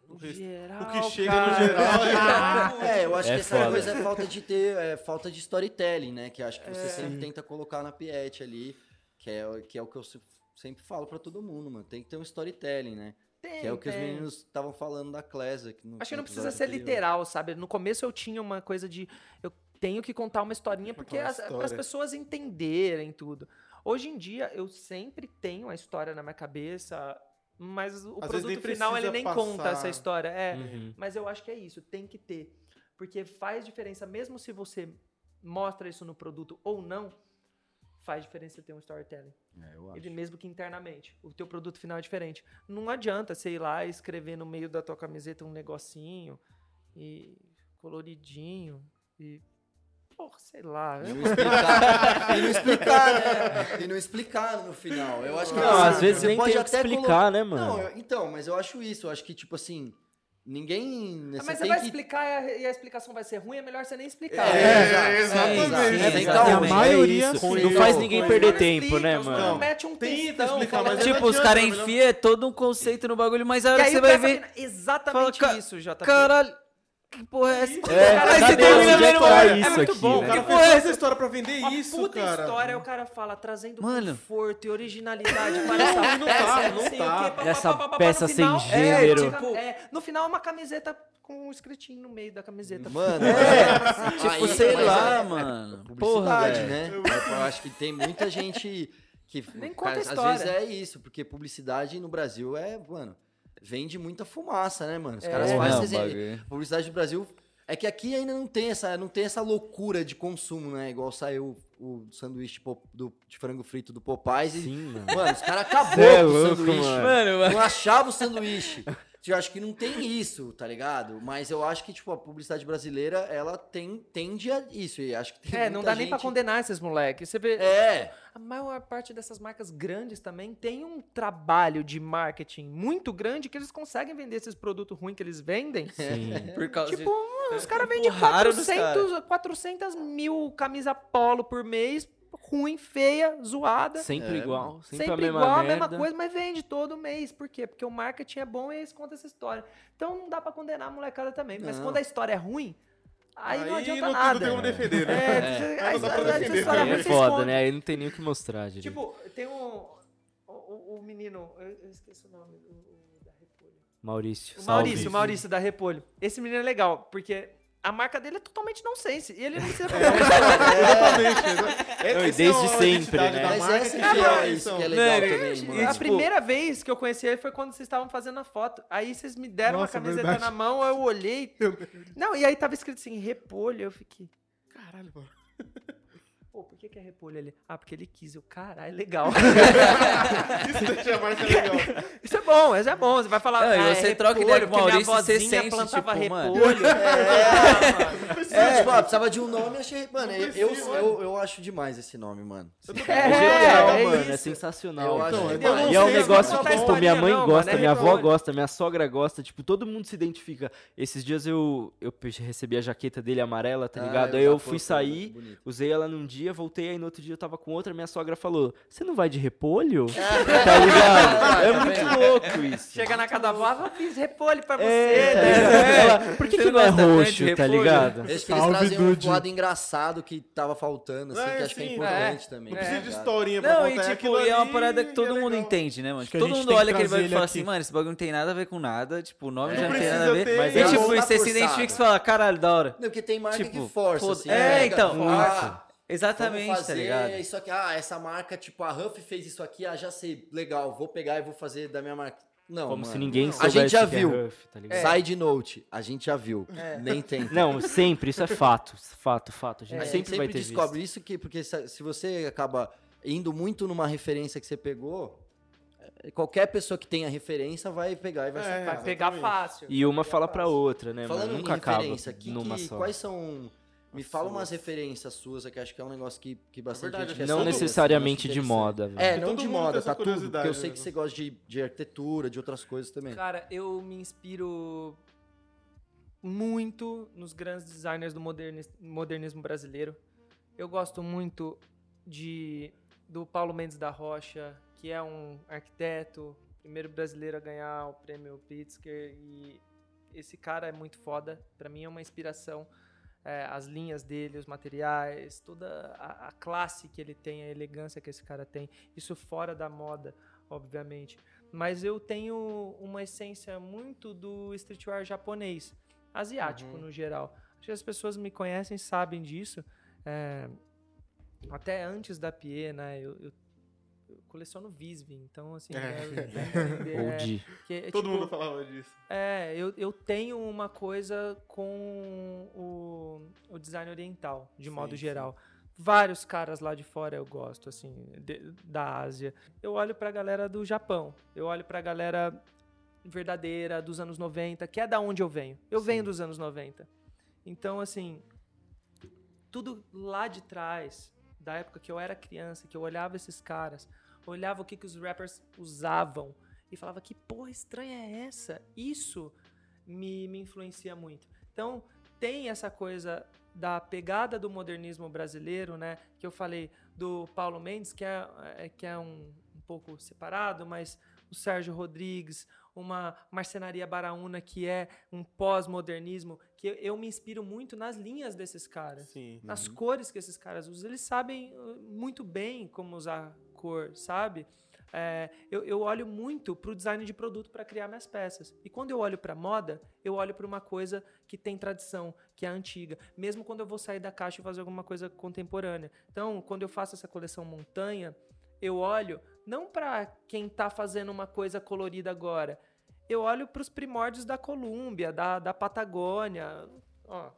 no O que- geral. o que chega cara, no geral É, eu acho É que essa foda. coisa é falta de ter, é, falta de storytelling, né? Que acho que É. você sempre tenta colocar na Piet ali, que é, o- que é o que eu se- sempre falo pra todo mundo, mano. Tem que ter um storytelling, né? Tem, que é o que os tem. meninos estavam falando da Clésia. Acho que não precisa ser anterior. literal, sabe? No começo eu tinha uma coisa de eu tenho que contar uma historinha porque uma as, para as história. pessoas entenderem tudo. Hoje em dia eu sempre tenho a história na minha cabeça, mas o Às produto final ele nem conta passar. essa história. É, Uhum. mas eu acho que é isso, tem que ter. Porque faz diferença, mesmo se você mostra isso no produto ou não, faz diferença ter um storytelling. É, eu acho. Ele mesmo que internamente. O teu produto final é diferente. Não adianta você ir lá escrever no meio da tua camiseta um negocinho e coloridinho e porra, sei lá. E não explicar, e não explicar, né? E não explicar no final. Eu acho que Não, assim, às vezes você nem pode tem até explicar, colo- né, mano? Não, eu- então, mas eu acho isso. Eu acho que, tipo assim, ninguém. Ah, você Mas você tem vai que... explicar e a, explicação vai ser ruim, é melhor você nem explicar. É, É, exatamente. que exatamente. A um- maioria, é. Não faz ninguém perder Não tempo, explica, né, mano? caras metem um Tenta textão, explicar, mas Tipo, não os caras enfiam todo um conceito no bagulho, mas a hora que aí você vai ver. exatamente Fala, isso, JP. Caralho, que porra é essa? É, Aí você cadê? termina é que vendo tá uma- isso é muito aqui, bom, O cara fez porra é essa história pra vender Uma isso, puta cara. história, o cara fala, trazendo Mano. conforto e originalidade para essa não peça, tá, não não sei tá. o pá, pá, Essa pá, pá, pá, peça no final- sem gênero. É, tipo, é, no final uma camiseta com um escritinho no meio da camiseta. Mano, É, mas- tipo, aí- sei lá, é- mano. Porra, Publicidade, velho. né? Eu acho que tem muita gente que. Nem cara, conta a Às vezes é isso, porque publicidade no Brasil é, mano, vende muita fumaça, né, mano? Os caras É. fazem. Não. Publicidade do Brasil. É que aqui ainda não tem essa, não tem essa loucura de consumo, né? Igual saiu o, sanduíche do, de frango frito do Popeyes e. Sim, mano. Mano, os caras acabou Cê é com o louco, sanduíche. mano. Mano, Não achava o sanduíche. Eu acho que não tem isso, tá ligado? Mas eu acho que, tipo, a publicidade brasileira, ela tem, tende a isso. E acho que tem É, não dá nem pra gente- condenar esses moleques. Você vê, É, a maior parte dessas marcas grandes também tem um trabalho de marketing muito grande que eles conseguem vender esses produtos ruins que eles vendem. Sim. por causa Tipo, de... os caras vendem Empurraram dos 400, 400 mil camisa polo por mês, ruim, feia, zoada. Sempre É, igual. Sempre, Sempre, a mesma igual, a merda. mesma coisa, mas vende todo mês. Por quê? Porque o marketing é bom e eles contam essa história. Então não dá pra condenar a molecada também. Mas Não. quando a história é ruim, aí, não Aí adianta não, nada. não tem como defender, né? É, Aí a não dá pra história, a defender história é Aí é foda, né? Aí não tem nem o que mostrar, direito. Tipo, tem um. O, o- o menino. Eu, esqueci o nome. O, o da Repolho. Maurício. O salve. Maurício, o Maurício da Repolho. Esse menino é legal, porque a marca dele é totalmente nonsense. E ele não precisa Exatamente. É, é desde uma sempre, né? da mas essa que é isso. que é legal também, mano. a tipo- primeira vez que eu conheci ele foi quando vocês estavam fazendo a foto. Aí vocês me deram Nossa, uma camiseta verdade. na mão, eu olhei. Não, e aí tava escrito assim, repolho. Eu fiquei, Caralho, mano. Por que, que é repolho ali? Ah, porque ele quis. Eu, caralho, legal. Isso deixa a marca legal. isso é bom, isso é bom. Você vai falar. Não, ah, é você troca repolho, ideia com o Maurício, você sente, plantava tipo, mano. repolho. É, tipo, ah, precisava de um nome, achei. Mano, eu, eu, eu, eu acho demais esse nome, mano. É, É é mano. É sensacional. Eu acho Então. E é um negócio que, tipo, minha mãe gosta, mano, é minha avó repolho. gosta, minha sogra gosta, tipo, todo mundo se identifica. Esses dias eu, eu recebi a jaqueta dele amarela, tá Ah, ligado? eu Aí eu fui sair, usei ela num dia, voltei, aí no outro dia eu tava com outra, minha sogra falou, você não vai de repolho? tá ligado? É muito louco isso. Chega na casa da avó, eu fiz repolho pra você. É, tá né? Ela, Por que, Você que não não é gosta tanto de roxo, tá repolho? ligado? Desde que eles Salve, trazem um lado engraçado que tava faltando, assim, É, que acho que é importante também. Não tá precisa de historinha pra Não, contar. e tipo, e é uma parada que todo é mundo entende, né, mano? Acho Todo mundo olha aquele bagulho e fala assim, mano, esse bagulho não tem nada a ver com nada, tipo, o nome já não tem nada a ver. é e tipo, você se identifica e fala, caralho, da hora. Não, porque tem marca Tipo, que força, assim. é, pega, então, ah, Exatamente, vamos tá fazer ligado? isso aqui. Ah, essa marca, tipo, a Huff fez isso aqui, ah, já sei, legal, vou pegar e vou fazer da minha marca. Não, Como mano. se ninguém A soubesse gente já é viu. Huff, tá ligado? Side note, a gente já viu. Nem tem. Não, sempre, isso é fato. Fato, fato. A gente a gente sempre, sempre, vai ter descobre visto. isso que, porque se se você acaba indo muito numa referência que você pegou, eh, qualquer pessoa que tenha referência vai pegar e vai É, sacar. Vai pegar fácil. E uma fala pra outra, né, Falando em Nunca acaba referência, que, numa que- só. quais são... Me fala umas referências suas, que acho que é um negócio que, que bastante verdade, gente quer Não assim, necessariamente de moda, velho. É, não de moda, tá tudo. Porque eu sei né? que você gosta de, de arquitetura, de outras coisas também. Cara, eu me inspiro muito nos grandes designers do modernis- modernismo brasileiro. Eu gosto muito de do Paulo Mendes da Rocha, que é um arquiteto, primeiro brasileiro a ganhar o prêmio Pritzker e esse cara é muito foda. Pra mim é uma inspiração. É, as linhas dele, os materiais, toda a, a classe que ele tem, a elegância que esse cara tem. Isso fora da moda, obviamente. Mas eu tenho uma essência muito do streetwear japonês, asiático no geral. Acho que as pessoas me conhecem, sabem disso. É, até antes da Pie, né? Eu- eu coleciono Visby, então assim. É. é- é- de. que é, Todo tipo, mundo falava disso. é, eu, eu tenho uma coisa com o, o design oriental, de modo sim. geral. Vários caras lá de fora eu gosto, assim, de- da Ásia. Eu olho pra galera do Japão, eu olho pra galera verdadeira dos anos 90, que é da onde eu venho. Eu venho dos anos 90. Então, assim, tudo lá de trás, da época que eu era criança, que eu olhava esses caras, olhava o que, que os rappers usavam e falava que porra estranha é essa? Isso me, me influencia muito. Então, tem essa coisa da pegada do modernismo brasileiro, né? Que eu falei do Paulo Mendes, que é, é- que é um, um pouco separado, mas o Sérgio Rodrigues, uma marcenaria baraúna que é um pós-modernismo, que eu, me inspiro muito nas linhas desses caras Sim. nas cores que esses caras usam. Eles sabem uh, muito bem como usar cor, sabe? É, eu, eu olho muito pro design de produto para criar minhas peças. E quando eu olho para moda, eu olho para uma coisa que tem tradição, que é antiga. Mesmo quando eu vou sair da caixa e fazer alguma coisa contemporânea. Então, quando eu faço essa coleção montanha, eu olho não para quem tá fazendo uma coisa colorida agora. Eu olho para os primórdios da Colômbia, da, da Patagônia. Ó,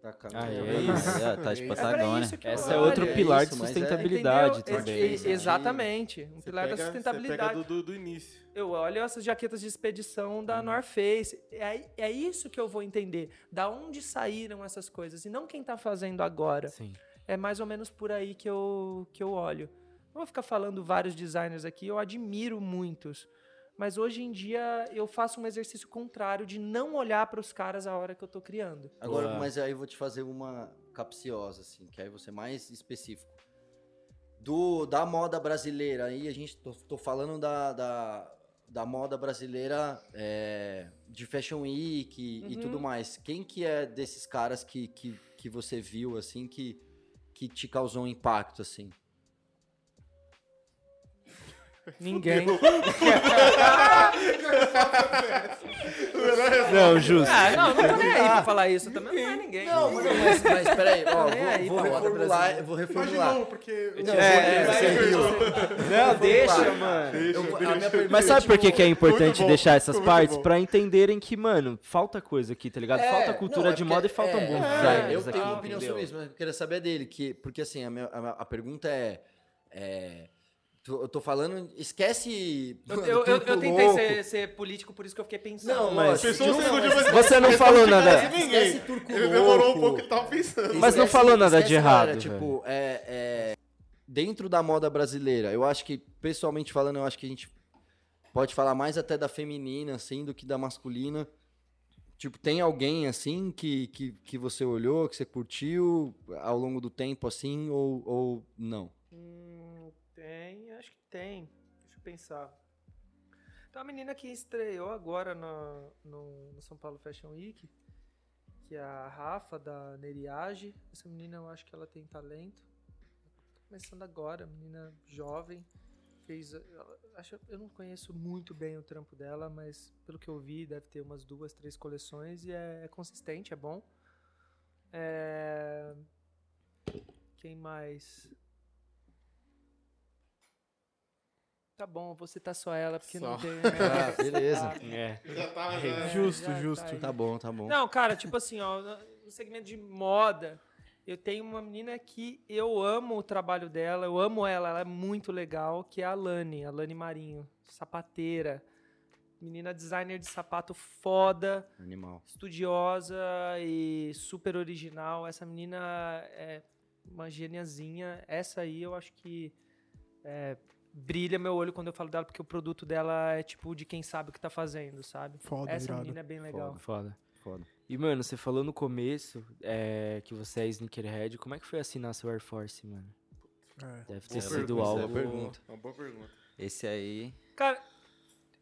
Tá, cara. Ah, é É, isso. é, tá de é Patagônia. isso que eu Essa é outro é pilar isso, de é- sustentabilidade também. Ex- né? exatamente. Um Você pilar pega, da Você sustentabilidade. pega do, do, do início. Eu olho essas jaquetas de expedição da North Face. É, é isso que eu vou entender. Da onde saíram essas coisas. E não quem tá fazendo agora. Sim. É mais ou menos por aí que eu, que eu olho. Não vou ficar falando vários designers aqui, eu admiro muitos. Mas hoje em dia eu faço um exercício contrário de não olhar para os caras a hora que eu tô criando. Agora, mas aí eu vou te fazer uma capciosa, assim, que aí você é mais específico. Do, da moda brasileira, aí a gente, tô, tô falando da, da, da moda brasileira é, de Fashion Week e, e Uhum. tudo mais. Quem que é desses caras que, que, que você viu, assim, que, que te causou um impacto, assim? Ninguém. Não, justo. Ah, não, não tô nem aí pra falar isso. Também não é ninguém. Não, mas, mas, mas peraí, ó, nem aí vou, vou reformular, eu vou reformular. novo, porque... Não, É, vou- você riu. Não, deixa, mano. Eu vou- Mas é, sabe por que, que é importante bom, deixar essas partes? bom. Pra entenderem que, mano, falta coisa aqui, tá ligado? É, falta cultura não, é de moda e faltam é, bons é, designers Eu aqui, tenho uma opinião entendeu? sobre isso, mas eu queria saber dele. Que, porque assim, a, minha, a, a pergunta é. Eu tô falando. Esquece. Eu, eu, eu, eu tentei ser, ser político, por isso que eu fiquei pensando. Não, mas- não, mas- você. Não falou nada. Esquece turco Ele demorou um louco. pouco, ele tava pensando. Mas não Esquece- falou nada esquece, de errado, velho. tipo, é, é, dentro da moda brasileira, eu acho que, pessoalmente falando, eu acho que a gente pode falar mais até da feminina, assim, do que da masculina. Tipo, tem alguém, assim, que, que, que você olhou, que você curtiu ao longo do tempo, assim, ou, ou não? Hum, tem, acho que tem. Deixa eu pensar. Tem uma menina que estreou agora no, no, no São Paulo Fashion Week, que é a Rafa, da Neriage. Essa menina eu acho que ela tem talento. Tá começando agora, menina jovem. Fez. Acho, eu não conheço muito bem o trampo dela, mas pelo que eu vi, deve ter umas duas, três coleções e é, é consistente, é bom. É, Quem mais? Tá bom, vou citar só ela, porque não Só. tem. Ah, beleza. É. Já tava, já. É, Justo, já justo. aí. Tá bom, tá bom. Não, cara, tipo assim, ó, no segmento de moda, eu tenho uma menina que eu amo o trabalho dela, eu amo ela, ela é muito legal, que é a Lani, a Lani Marinho, sapateira. Menina designer de sapato foda, Animal. estudiosa e super original. Essa menina é uma geniazinha. Essa aí eu acho que é, brilha meu olho quando eu falo dela, porque o produto dela é tipo de quem sabe o que tá fazendo, sabe? Foda, Essa irado. menina é bem legal. Foda. Foda. E, mano, você falou no começo é, que você é sneakerhead. Como é que foi assinar seu Air Force, mano? É. Deve ter Boa sido pergunta, algo... boa pergunta. Uma boa pergunta. Esse aí. Cara,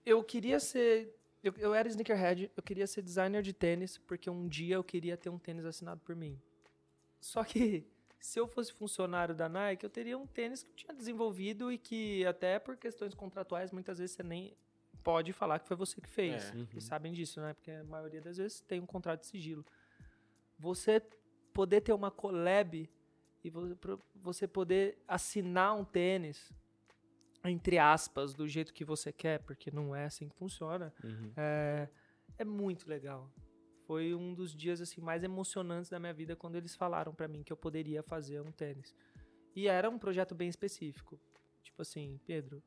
eu queria ser. Eu, eu era sneakerhead, eu queria ser designer de tênis, porque um dia eu queria ter um tênis assinado por mim. Só que, se eu fosse funcionário da Nike, eu teria um tênis que eu tinha desenvolvido e que, até por questões contratuais, muitas vezes você nem pode falar que foi você que fez. É. Uhum. Vocês sabem disso, né? Porque a maioria das vezes tem um contrato de sigilo. Você poder ter uma collab e você poder assinar um tênis, entre aspas, do jeito que você quer, porque não é assim que funciona, Uhum. é, é muito legal. Foi um dos dias assim mais emocionantes da minha vida quando eles falaram pra mim que eu poderia fazer um tênis. E era um projeto bem específico. Tipo assim, Pedro,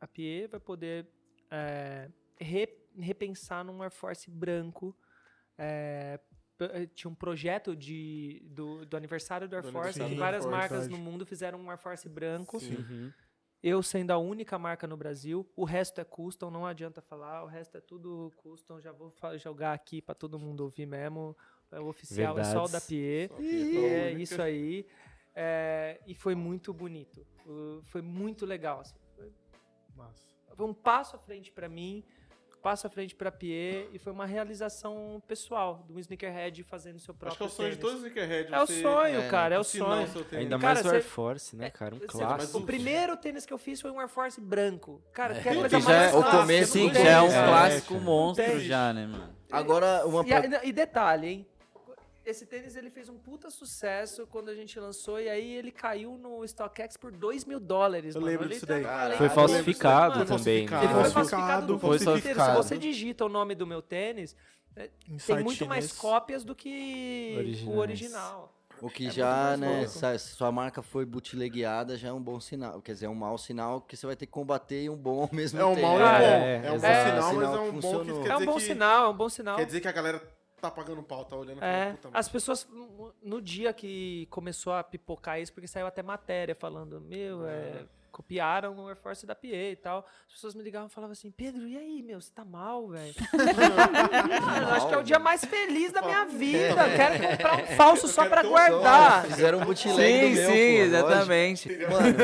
a Pie vai poder é, re- repensar num Air Force branco é, tinha um projeto de, do, do aniversário do Air Do Force, várias Air Force, marcas verdade. no mundo fizeram um Air Force branco. Sim. Uhum. Eu sendo a única marca no Brasil, o resto é custom, não adianta falar, o resto é tudo custom, já vou jogar aqui pra todo mundo ouvir mesmo. É o oficial é só o da Verdades. Pie. A É única. isso aí. É, e foi muito bonito. Foi muito legal. assim. Foi, Massa. foi um passo à frente pra mim, passo à frente pra Pie, e foi uma realização pessoal do sneakerhead fazendo seu próprio Acho que é o sonho de tênis. todos os sneakerheads. É o sonho, é, cara, é o sonho. Ainda Cara, mais o Air Force, né, cara? Um Cê- clássico. O primeiro tênis que eu fiz foi um Air Force branco. Cara, que é a que coisa já mais é o clássica, começo Sim, tem. já é um. É, clássico monstro já, né, mano? Agora, uma E, e detalhe, hein? Esse tênis ele fez um puta sucesso quando a gente lançou e aí ele caiu no StockX por 2 mil dólares. Eu mano. lembro disso daí. Literalmente, Foi Caralho, falsificado mano, também. falsificado. Ele foi né? falsificado no Foi mundo inteiro. Se falsificado. você digita o nome do meu tênis, Em tem site muito mais chinês. cópias do que Originais. o original. O que É já, né, se sua marca foi bootlegueada, já é um bom sinal. Quer dizer, é um mau sinal que você vai ter que combater e um bom ao mesmo É um tempo. mau e um bom. é, É um bom exato. sinal, mas é um bom que é um dizer bom que- sinal, é um bom sinal. Quer dizer que a galera tá pagando pau, tá olhando É, puta, as pessoas, no- dia que começou a pipocar isso, porque saiu até matéria falando, meu, é, copiaram o Air Force da PA e tal. As pessoas me ligavam e falavam assim, Pedro, e aí, meu, você tá mal, velho? Mano, acho que é o dia mais feliz da minha vida. Eu quero comprar um falso só pra guardar. Fizeram um bootleg Sim, meu, sim, pô, exatamente. Mano,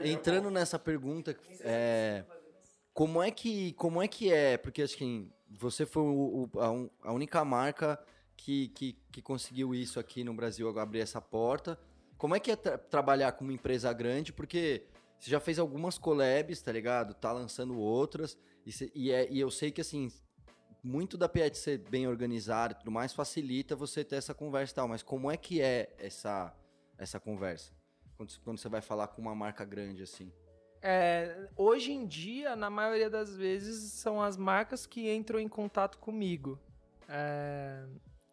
entrando nessa pergunta, é, como é que como é que é? Porque acho que você foi o- o- a, un- a única marca que, que, que conseguiu isso aqui no Brasil, abrir essa porta. Como é que é tra- trabalhar com uma empresa grande? Porque você já fez algumas collabs, tá ligado? Tá lançando outras. E, cê- e é- e eu sei que, assim, muito da PET ser bem organizada e tudo mais facilita você ter essa conversa e tal. Mas como é que é essa, essa conversa? Quando, quando você vai falar com uma marca grande, assim. É, hoje em dia, na maioria das vezes, são as marcas que entram em contato comigo. É,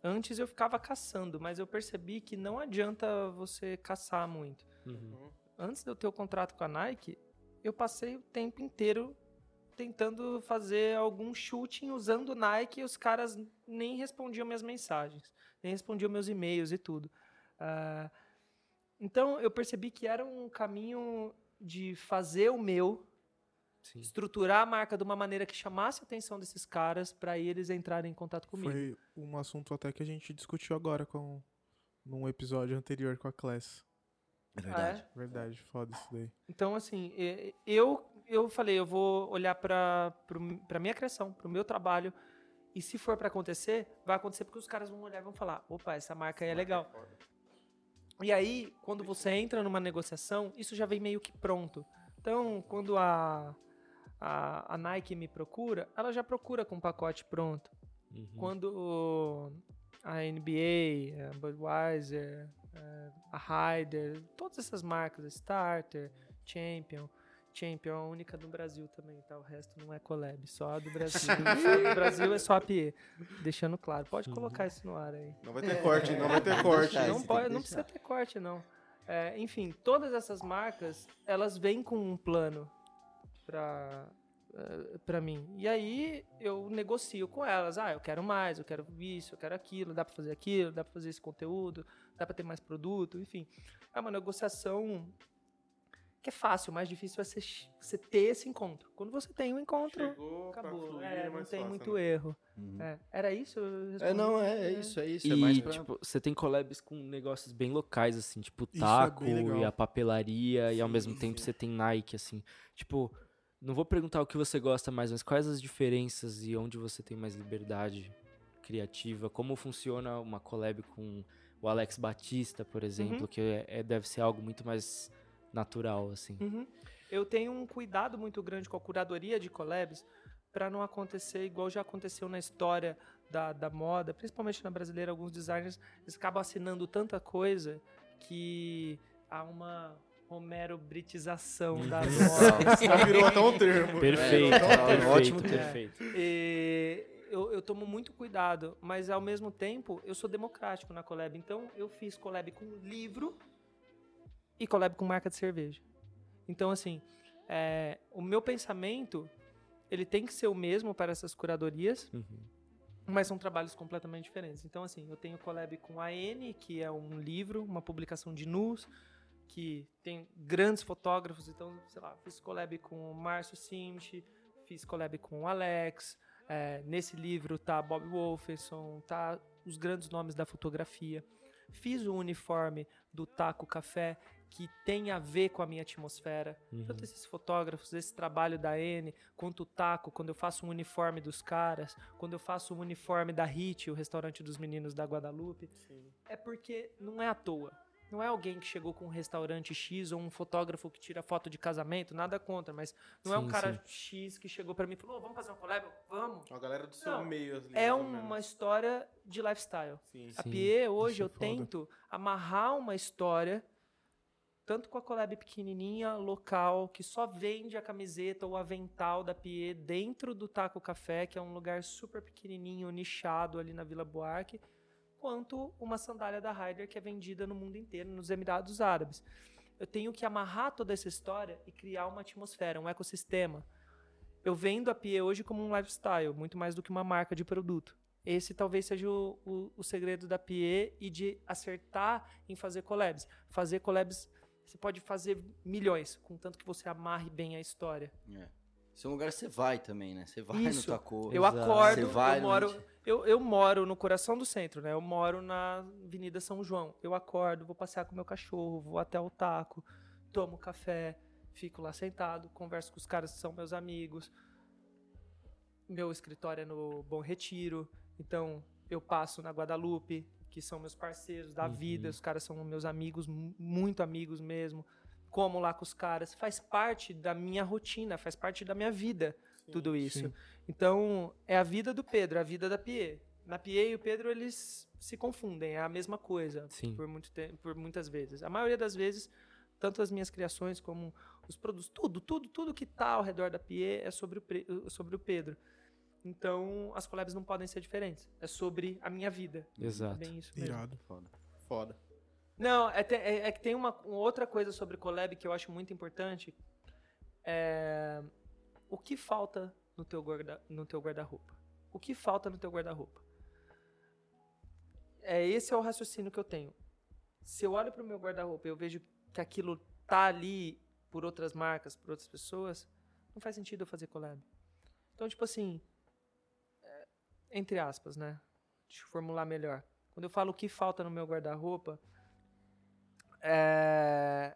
antes eu ficava caçando, mas eu percebi que não adianta você caçar muito. Uhum. Antes de eu ter o contrato com a Nike, eu passei o tempo inteiro tentando fazer algum shooting usando o Nike e os caras nem respondiam minhas mensagens, nem respondiam meus e-mails e tudo. Ah, então eu percebi que era um caminho de fazer o meu, Sim. estruturar a marca de uma maneira que chamasse a atenção desses caras para eles entrarem em contato comigo. Foi um assunto até que a gente discutiu agora com num episódio anterior com a Class. É Ah, é? Verdade, foda isso daí. Então, assim, eu, eu falei, eu vou olhar para a minha criação, para o meu trabalho. E se for para acontecer, vai acontecer porque os caras vão olhar e vão falar: opa, essa marca aí é legal. E aí, quando você entra numa negociação, isso já vem meio que pronto. Então, quando a, a, a Nike me procura, ela já procura com um pacote pronto. Uhum. Quando a NBA, a Budweiser, eh, a Ryder, todas essas marcas, a Starter, Champion, Champion é a única do Brasil também, tá? O resto não é collab, só a do Brasil. só a do Brasil é só a PE. Deixando claro. Pode colocar isso no ar aí. Não vai ter corte, não vai ter corte. deixar Não, pode, não precisa ter corte, não. É, enfim, todas essas marcas, elas vêm com um plano pra, eh, pra mim. E aí eu negocio com elas. Ah, eu quero mais, eu quero isso, eu quero aquilo, dá pra fazer aquilo, dá pra fazer esse conteúdo, dá pra ter mais produto, enfim. É uma negociação que é fácil, o mais difícil é você, você ter esse encontro. Quando você tem um encontro, Chegou, acabou. fluir, É, não mais tem fácil, muito né? erro. Uhum. É, era isso? É, não, é, é isso, é isso. é E, mais pra... tipo, você tem collabs com negócios bem locais, assim, tipo Isso é taco e a papelaria, e ao Sim, mesmo tempo sim. você tem Nike, assim. Tipo, não vou perguntar o que você gosta mais, mas quais as diferenças e onde você tem mais liberdade criativa? Como funciona uma collab com o Alex Batista, por exemplo, Uhum. que é, é- deve ser algo muito mais natural, assim. Uhum. Eu tenho um cuidado muito grande com a curadoria de collabs para não acontecer igual já aconteceu na história da, da moda, principalmente na brasileira, alguns designers eles acabam assinando tanta coisa que há uma Romero britização das modas. Já virou até um termo. Perfeito, É, é um perfeito, ótimo perfeito. termo. E eu, eu tomo muito cuidado, mas ao mesmo tempo eu sou democrático na collab. Então eu fiz collab com livro e collab com marca de cerveja. Então, assim, é, o meu pensamento ele tem que ser o mesmo para essas curadorias. Uhum. mas são trabalhos completamente diferentes. Então, assim, eu tenho collab com a N, que é um livro, uma publicação de nus, que tem grandes fotógrafos. Então, sei lá, fiz collab com o Márcio Simchi, fiz collab com o Alex. é, nesse livro tá Bob Wolferson, tá os grandes nomes da fotografia. Fiz o uniforme do Taco Café, que tem a ver com a minha atmosfera. Tanto esses fotógrafos, esse trabalho da N, quanto o Taco, quando eu faço um uniforme dos caras, quando eu faço o uniforme da Hit, o restaurante dos meninos da Guadalupe, é porque não é à toa. Não é alguém que chegou com um restaurante X ou um fotógrafo que tira foto de casamento, nada contra, mas não é um Sim, cara X que chegou pra mim e falou: "Ô, vamos fazer uma collab? Vamos. A galera do seu Não, meio. ali, É uma história de lifestyle. Sim. A Sim, Pie, hoje, é eu foda. tento amarrar uma história, tanto com a collab pequenininha, local, que só vende a camiseta ou avental da Pie dentro do Taco Café, que é um lugar super pequenininho, nichado ali na Vila Buarque, quanto uma sandália da Ryder, que é vendida no mundo inteiro, nos Emirados Árabes. Eu tenho que amarrar toda essa história e criar uma atmosfera, um ecossistema. Eu vendo a Pie hoje como um lifestyle, muito mais do que uma marca de produto. Esse talvez seja o, o, o segredo da Pie e de acertar em fazer collabs. Fazer collabs, você pode fazer milhões, contanto que você amarre bem a história. É. Esse é um lugar que você vai também, né? Você vai Isso. no Tacô. Eu Exato. acordo, Você vai eu moro, eu, eu moro no coração do centro, né? Eu moro na Avenida São João. Eu acordo, vou passear com meu cachorro, vou até o taco, tomo café, fico lá sentado, converso com os caras que são meus amigos. Meu escritório é no Bom Retiro, então eu passo na Guadalupe, que são meus parceiros da vida, os caras são meus amigos, mu- muito amigos mesmo. Como lá com os caras, faz parte da minha rotina, faz parte da minha vida, tudo isso. sim. Então, é a vida do Pedro, é a vida da Pie. Na Pie e o Pedro, eles se confundem, é a mesma coisa Sim. por, muito tempo, por muitas vezes. A maioria das vezes, tanto as minhas criações como os produtos, tudo, tudo, tudo que tá ao redor da Pie é sobre o, sobre o Pedro. Então, as collabs não podem ser diferentes. É sobre a minha vida. Exato. É bem isso mesmo. Irado. Foda. Não, é, te- é- é que tem uma, uma outra coisa sobre collab que eu acho muito importante. É, o que falta no teu guarda, no teu guarda-roupa? O que falta no teu guarda-roupa? É esse é o raciocínio que eu tenho. Se eu olho para o meu guarda-roupa e eu vejo que aquilo tá ali por outras marcas, por outras pessoas, não faz sentido eu fazer collab. Então, tipo assim, entre aspas, né? Deixa eu formular melhor. Quando eu falo o que falta no meu guarda-roupa, é,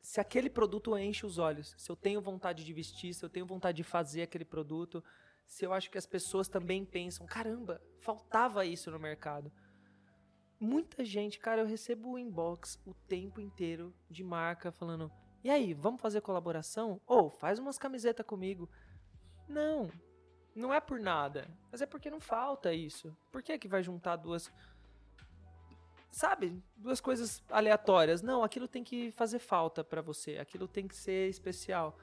se aquele produto enche os olhos, se eu tenho vontade de vestir, se eu tenho vontade de fazer aquele produto, se eu acho que as pessoas também pensam, caramba, faltava isso no mercado. Muita gente, cara, eu recebo o inbox o tempo inteiro de marca falando: "E aí, vamos fazer colaboração? Ou faz umas camisetas comigo?" Não. Não é por nada, mas é porque não falta isso. Por que que vai juntar duas sabe, duas coisas aleatórias. Não, aquilo tem que fazer falta pra você, aquilo tem que ser especial.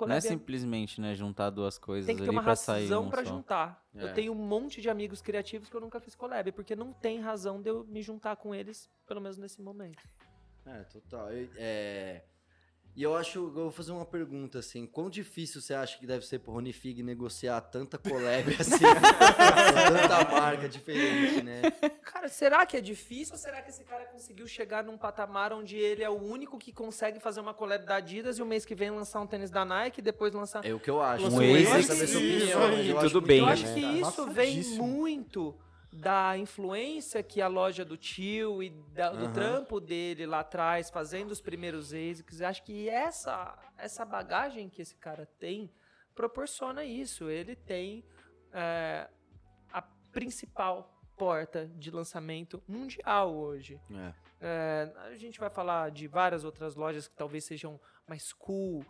Não é simplesmente, né, juntar duas coisas tem que ter ali uma pra sair razão um pra só. juntar. É. Eu tenho um monte de amigos criativos que eu nunca fiz collab, porque não tem razão de eu me juntar com eles, pelo menos nesse momento. É, total. Eu- é, E eu acho, eu vou fazer uma pergunta assim, quão difícil você acha que deve ser pro Rony Fig negociar tanta collab assim, tanta marca diferente, né? Cara, será que é difícil ou será que esse cara conseguiu chegar num patamar onde ele é o único que consegue fazer uma collab da Adidas e o mês que vem lançar um tênis da Nike e depois lançar. É o que eu acho. Um ex acho que isso vem Passadíssimo. muito da influência que a loja do tio e da- do trampo dele lá atrás, fazendo os primeiros ASICs. Acho que essa, essa bagagem que esse cara tem proporciona isso. Ele tem é, a principal porta de lançamento mundial hoje. É. É, a gente vai falar de várias outras lojas que talvez sejam mais cool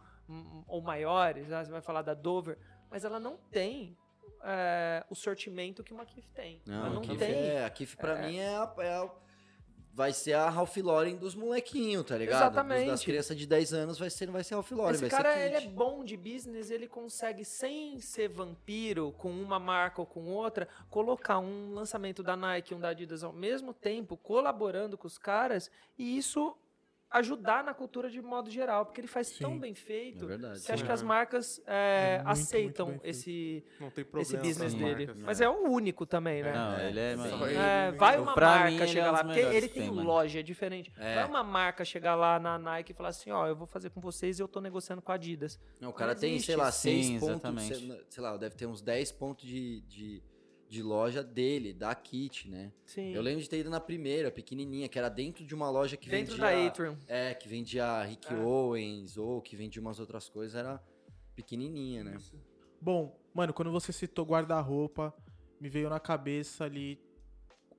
ou maiores. né? Você vai falar da Dover, mas ela não tem é, o sortimento que uma Kif tem. Não, não a Kif tem. é, a Kif pra mim é a, é a- vai ser a Ralph Lauren dos molequinhos, tá ligado? Exatamente. Dos- Das crianças de 10 anos vai ser, não vai ser Ralph Lauren, Esse vai cara, ele é bom de business, ele consegue, sem ser vampiro, com uma marca ou com outra, colocar um lançamento da Nike e um da Adidas ao mesmo tempo, colaborando com os caras, e isso ajudar na cultura de modo geral, porque ele faz tão Sim. bem feito. É verdade. Você acha Sim. que as marcas é, É muito, aceitam muito esse, Não tem esse problema. business dele? marcas. Mas é o único também, né? Não, ele é. Sim. mano. É, vai uma marca é chegar lá, porque ele tem, tem, loja, é diferente. É. Vai uma marca chegar lá na Nike e falar assim, ó, eu vou fazer com vocês e eu tô negociando com a Adidas. Não, o cara Não tem, sei lá, Sim, seis pontos, exatamente. sei, sei lá, deve ter uns 10 pontos de, de, de loja dele, da Kit, né? Sim. Eu lembro de ter ido na primeira, pequenininha, que era dentro de uma loja que Dentro vendia... da Atrium. É, que vendia Rick É. Owens, ou que vendia umas outras coisas, era pequenininha, né? Bom, mano, quando você citou guarda-roupa, me veio na cabeça ali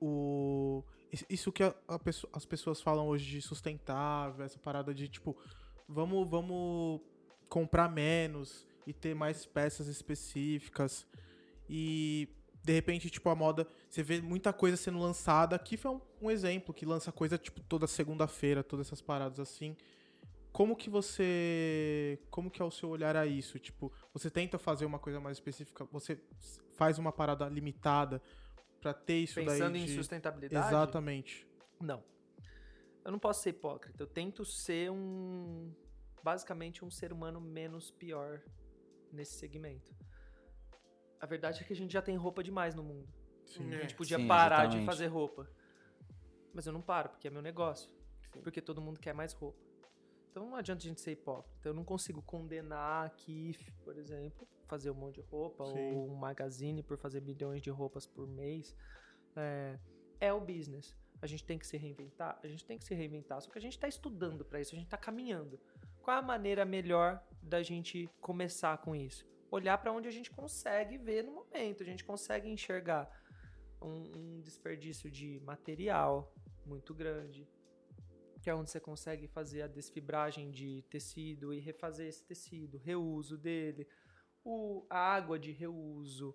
o. is- Isso que a- a as pessoas falam hoje de sustentável, essa parada de tipo, vamos, vamos comprar menos e ter mais peças específicas. E de repente, tipo, a moda, você vê muita coisa sendo lançada. Aqui foi um, um exemplo que lança coisa, tipo, toda segunda-feira, todas essas paradas assim. Como que você. Como que é o seu olhar a isso? Tipo, você tenta fazer uma coisa mais específica, você faz uma parada limitada pra ter isso Pensando daí. em de- sustentabilidade? Exatamente. Não. Eu não posso ser hipócrita. Eu tento ser um. Basicamente, um ser humano menos pior nesse segmento. A verdade é que a gente já tem roupa demais no mundo. Sim. A gente podia Sim, parar de exatamente. fazer roupa. Mas eu não paro, porque é meu negócio. Porque todo mundo quer mais roupa. Então não adianta a gente ser hipócrita. Eu não consigo condenar aqui, por exemplo, fazer um monte de roupa Sim. ou um magazine por fazer milhões de roupas por mês. É, é o business. A gente tem que se reinventar? A gente tem que se reinventar. Só que a gente está estudando para isso, a gente está caminhando. Qual é a maneira melhor da gente começar com isso? Olhar para onde a gente consegue ver no momento, a gente consegue enxergar um, um desperdício de material muito grande, que é onde você consegue fazer a desfibragem de tecido e refazer esse tecido, reuso dele, o, a água de reuso.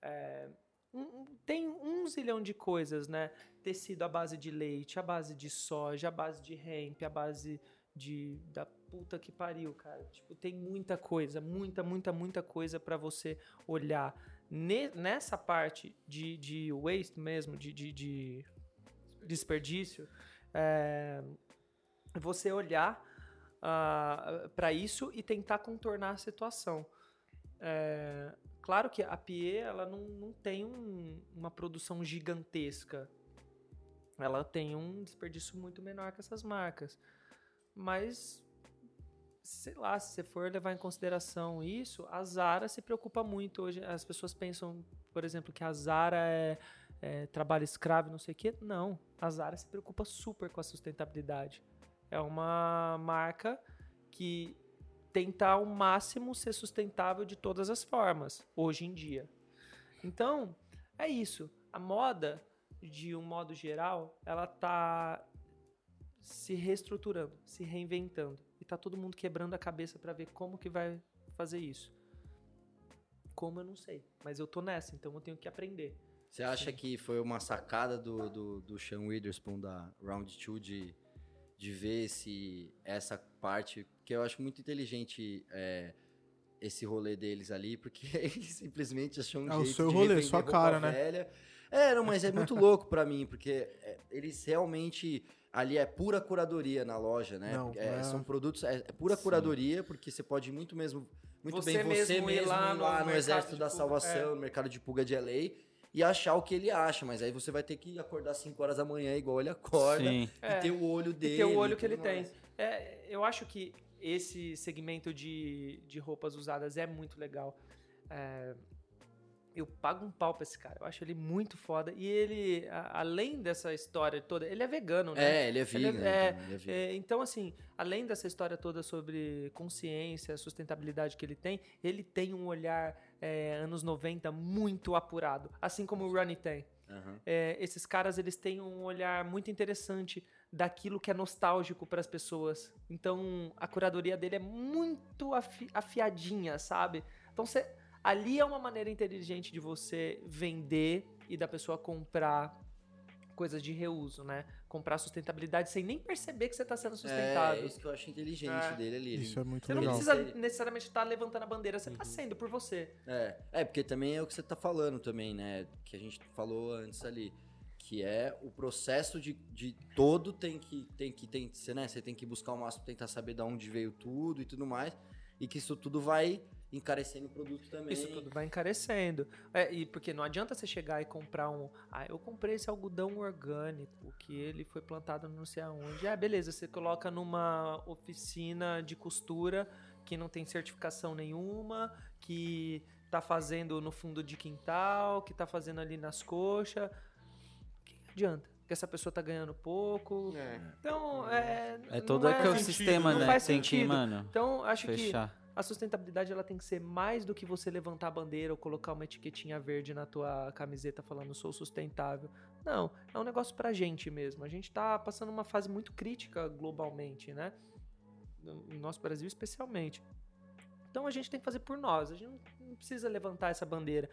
é, um- tem um zilhão de coisas, né? Tecido à base de leite, à base de soja, à base de hemp, à base de da puta que pariu, cara. Tipo, tem muita coisa, muita, muita, muita coisa para você olhar. Ne- nessa parte de, de waste mesmo, de, de, de desperdício, é, você olhar para isso e tentar contornar a situação. É, claro que a Pie ela não, não tem um- uma produção gigantesca. Ela tem um desperdício muito menor que essas marcas. Mas, sei lá, se você for levar em consideração isso, a Zara se preocupa muito hoje. As pessoas pensam, por exemplo, que a Zara é, é trabalho escravo, não sei o quê. Não, a Zara se preocupa super com a sustentabilidade. É uma marca que tenta ao máximo ser sustentável de todas as formas, hoje em dia. Então, é isso. A moda, de um modo geral, ela tá se reestruturando, se reinventando. Tá todo mundo quebrando a cabeça para ver como que vai fazer isso. Como eu não sei, mas eu tô nessa, então eu tenho que aprender. Você acha que foi uma sacada do, do, do Sean Witherspoon da Round 2 de, de ver esse, essa parte? Que eu acho muito inteligente é, esse rolê deles ali, porque eles simplesmente acham um É o jeito seu de rolê, sua cara, né? velha. É, não, mas é muito louco pra mim, porque é, eles realmente... Ali é pura curadoria na loja, né? Não, É, é- São produtos... É, é pura Sim. curadoria, porque você pode muito mesmo... Muito Você bem você mesmo mesmo ir lá no no, mercado Exército da pulga, Salvação, é. no mercado de pulga de LA e achar o que ele acha, mas aí você vai ter que acordar 5 horas da manhã igual ele acorda Sim. e É, ter o olho dele. e ter o olho que ele tudo tem. mais. É, eu acho que esse segmento de, de roupas usadas é muito legal. Eu pago um pau pra esse cara. Eu acho ele muito foda. E ele, a- além dessa história toda, ele é vegano, né? É, ele é Ele é- é, então, é. É, então, assim, além dessa história toda sobre consciência, sustentabilidade que ele tem, ele tem um olhar é, anos 90 muito apurado, assim como o Ronnie tem. É, esses caras, eles têm um olhar muito interessante daquilo que é nostálgico para as pessoas. Então, a curadoria dele é muito afi- afiadinha, sabe? Então, você, ali é uma maneira inteligente de você vender e da pessoa comprar coisas de reuso, né? Comprar sustentabilidade sem nem perceber que você está sendo É, sustentável. isso que eu acho inteligente É. dele ali. Isso é muito Você não legal. precisa necessariamente estar levantando a bandeira, você está sendo por você. É, é, porque também é o que você tá falando também, né? Que a gente falou antes ali. que é o processo de, de todo tem que tem que tem, você, né, você tem que buscar o máximo, tentar saber de onde veio tudo e tudo mais, e que isso tudo vai encarecendo o produto também. Isso tudo vai encarecendo. É, e porque não adianta você chegar e comprar um. Ah, eu comprei esse algodão orgânico, que ele foi plantado não sei aonde. Ah, beleza, você coloca numa oficina de costura que não tem certificação nenhuma, que tá fazendo no fundo de quintal, que tá fazendo ali nas coxas. Que adianta? Que essa pessoa tá ganhando pouco. É. Então, é. É não todo é- ecossistema, não né? faz Tem que, sentido. mano, Então, acho que fechar. A sustentabilidade ela tem que ser mais do que você levantar a bandeira ou colocar uma etiquetinha verde na tua camiseta falando sou sustentável. Não, é um negócio pra gente mesmo. A gente tá passando uma fase muito crítica globalmente, né? No no nosso Brasil especialmente. Então a gente tem que fazer por nós. A gente não- não precisa levantar essa bandeira.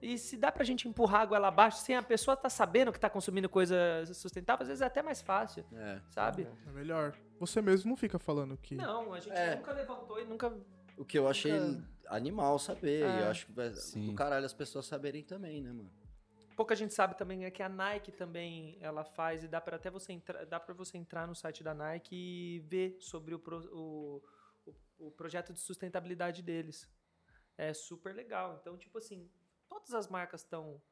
E se dá pra gente empurrar a goela abaixo sem a pessoa tá sabendo que tá consumindo coisa sustentável, às vezes é até mais fácil, É. sabe? É melhor. Você mesmo não fica falando que. Não, a gente É. nunca levantou e nunca O que eu achei Nunca- animal saber, e É. eu acho que vai Sim. do caralho as pessoas saberem também, né, mano? pouca gente sabe também é que a Nike também ela faz e dá para até você entrar dá para você entrar no site da Nike e ver sobre o, pro- o, o, o projeto de sustentabilidade deles é super legal então tipo assim todas as marcas estão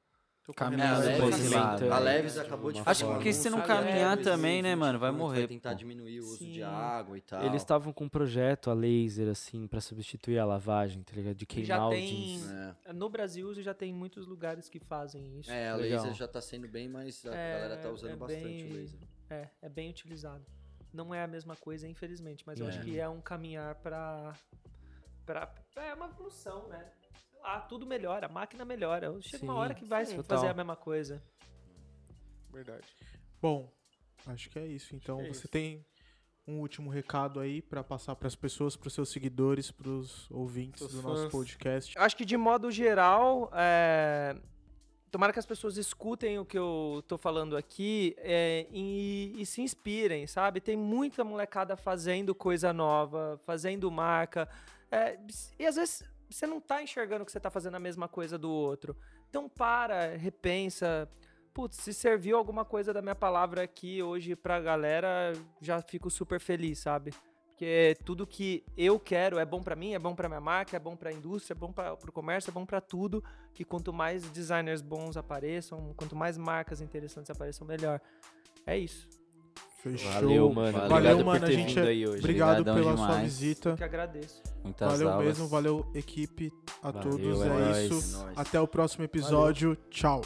Caminhando É, a pra Leves, esse também- lado. a. Leves acabou de Acho que se não caminhar Leves também, né, mano, vai Vai morrer, tentar pô. diminuir o uso de água e tal. Eles estavam com um projeto a laser, assim, pra substituir a lavagem, tá ligado? De queimar já o tem- jeans. É. no Brasil já tem muitos lugares que fazem isso É, a Legal. laser já tá sendo bem mais. A É, galera tá usando é bastante bem- o laser. é é bem utilizado não é a mesma coisa infelizmente mas eu É. acho que é um caminhar para para é uma evolução né Lá, tudo melhora a máquina melhora chega uma Sim, hora que vai sim. fazer Total. a mesma coisa Verdade. Bom, acho que é isso. Então, É você isso. tem um último recado aí pra passar pras pessoas, pros seus seguidores, pros ouvintes Seus do nosso fãs. podcast. Acho que de modo geral, é, tomara que as pessoas escutem o que eu tô falando aqui é, e, e se inspirem, sabe? Tem muita molecada fazendo coisa nova, fazendo marca. é, e às vezes você não tá enxergando que você tá fazendo a mesma coisa do outro. Então para, repensa. Putz, se serviu alguma coisa da minha palavra aqui hoje pra galera, já fico super feliz, sabe? Porque tudo que eu quero é bom pra mim, é bom pra minha marca, é bom pra indústria, é bom para pro comércio, é bom pra tudo. Que quanto mais designers bons apareçam, quanto mais marcas interessantes apareçam, melhor. É isso. Fechou. Valeu, mano. Valeu, Obrigado mano, por a gente vindo é- aí hoje. Obrigado Obrigadão pela sua demais. visita. Eu que agradeço. Muitas Valeu aulas. mesmo, valeu equipe, a Valeu, todos. é É isso. É nóis. Até o próximo episódio. Tchau.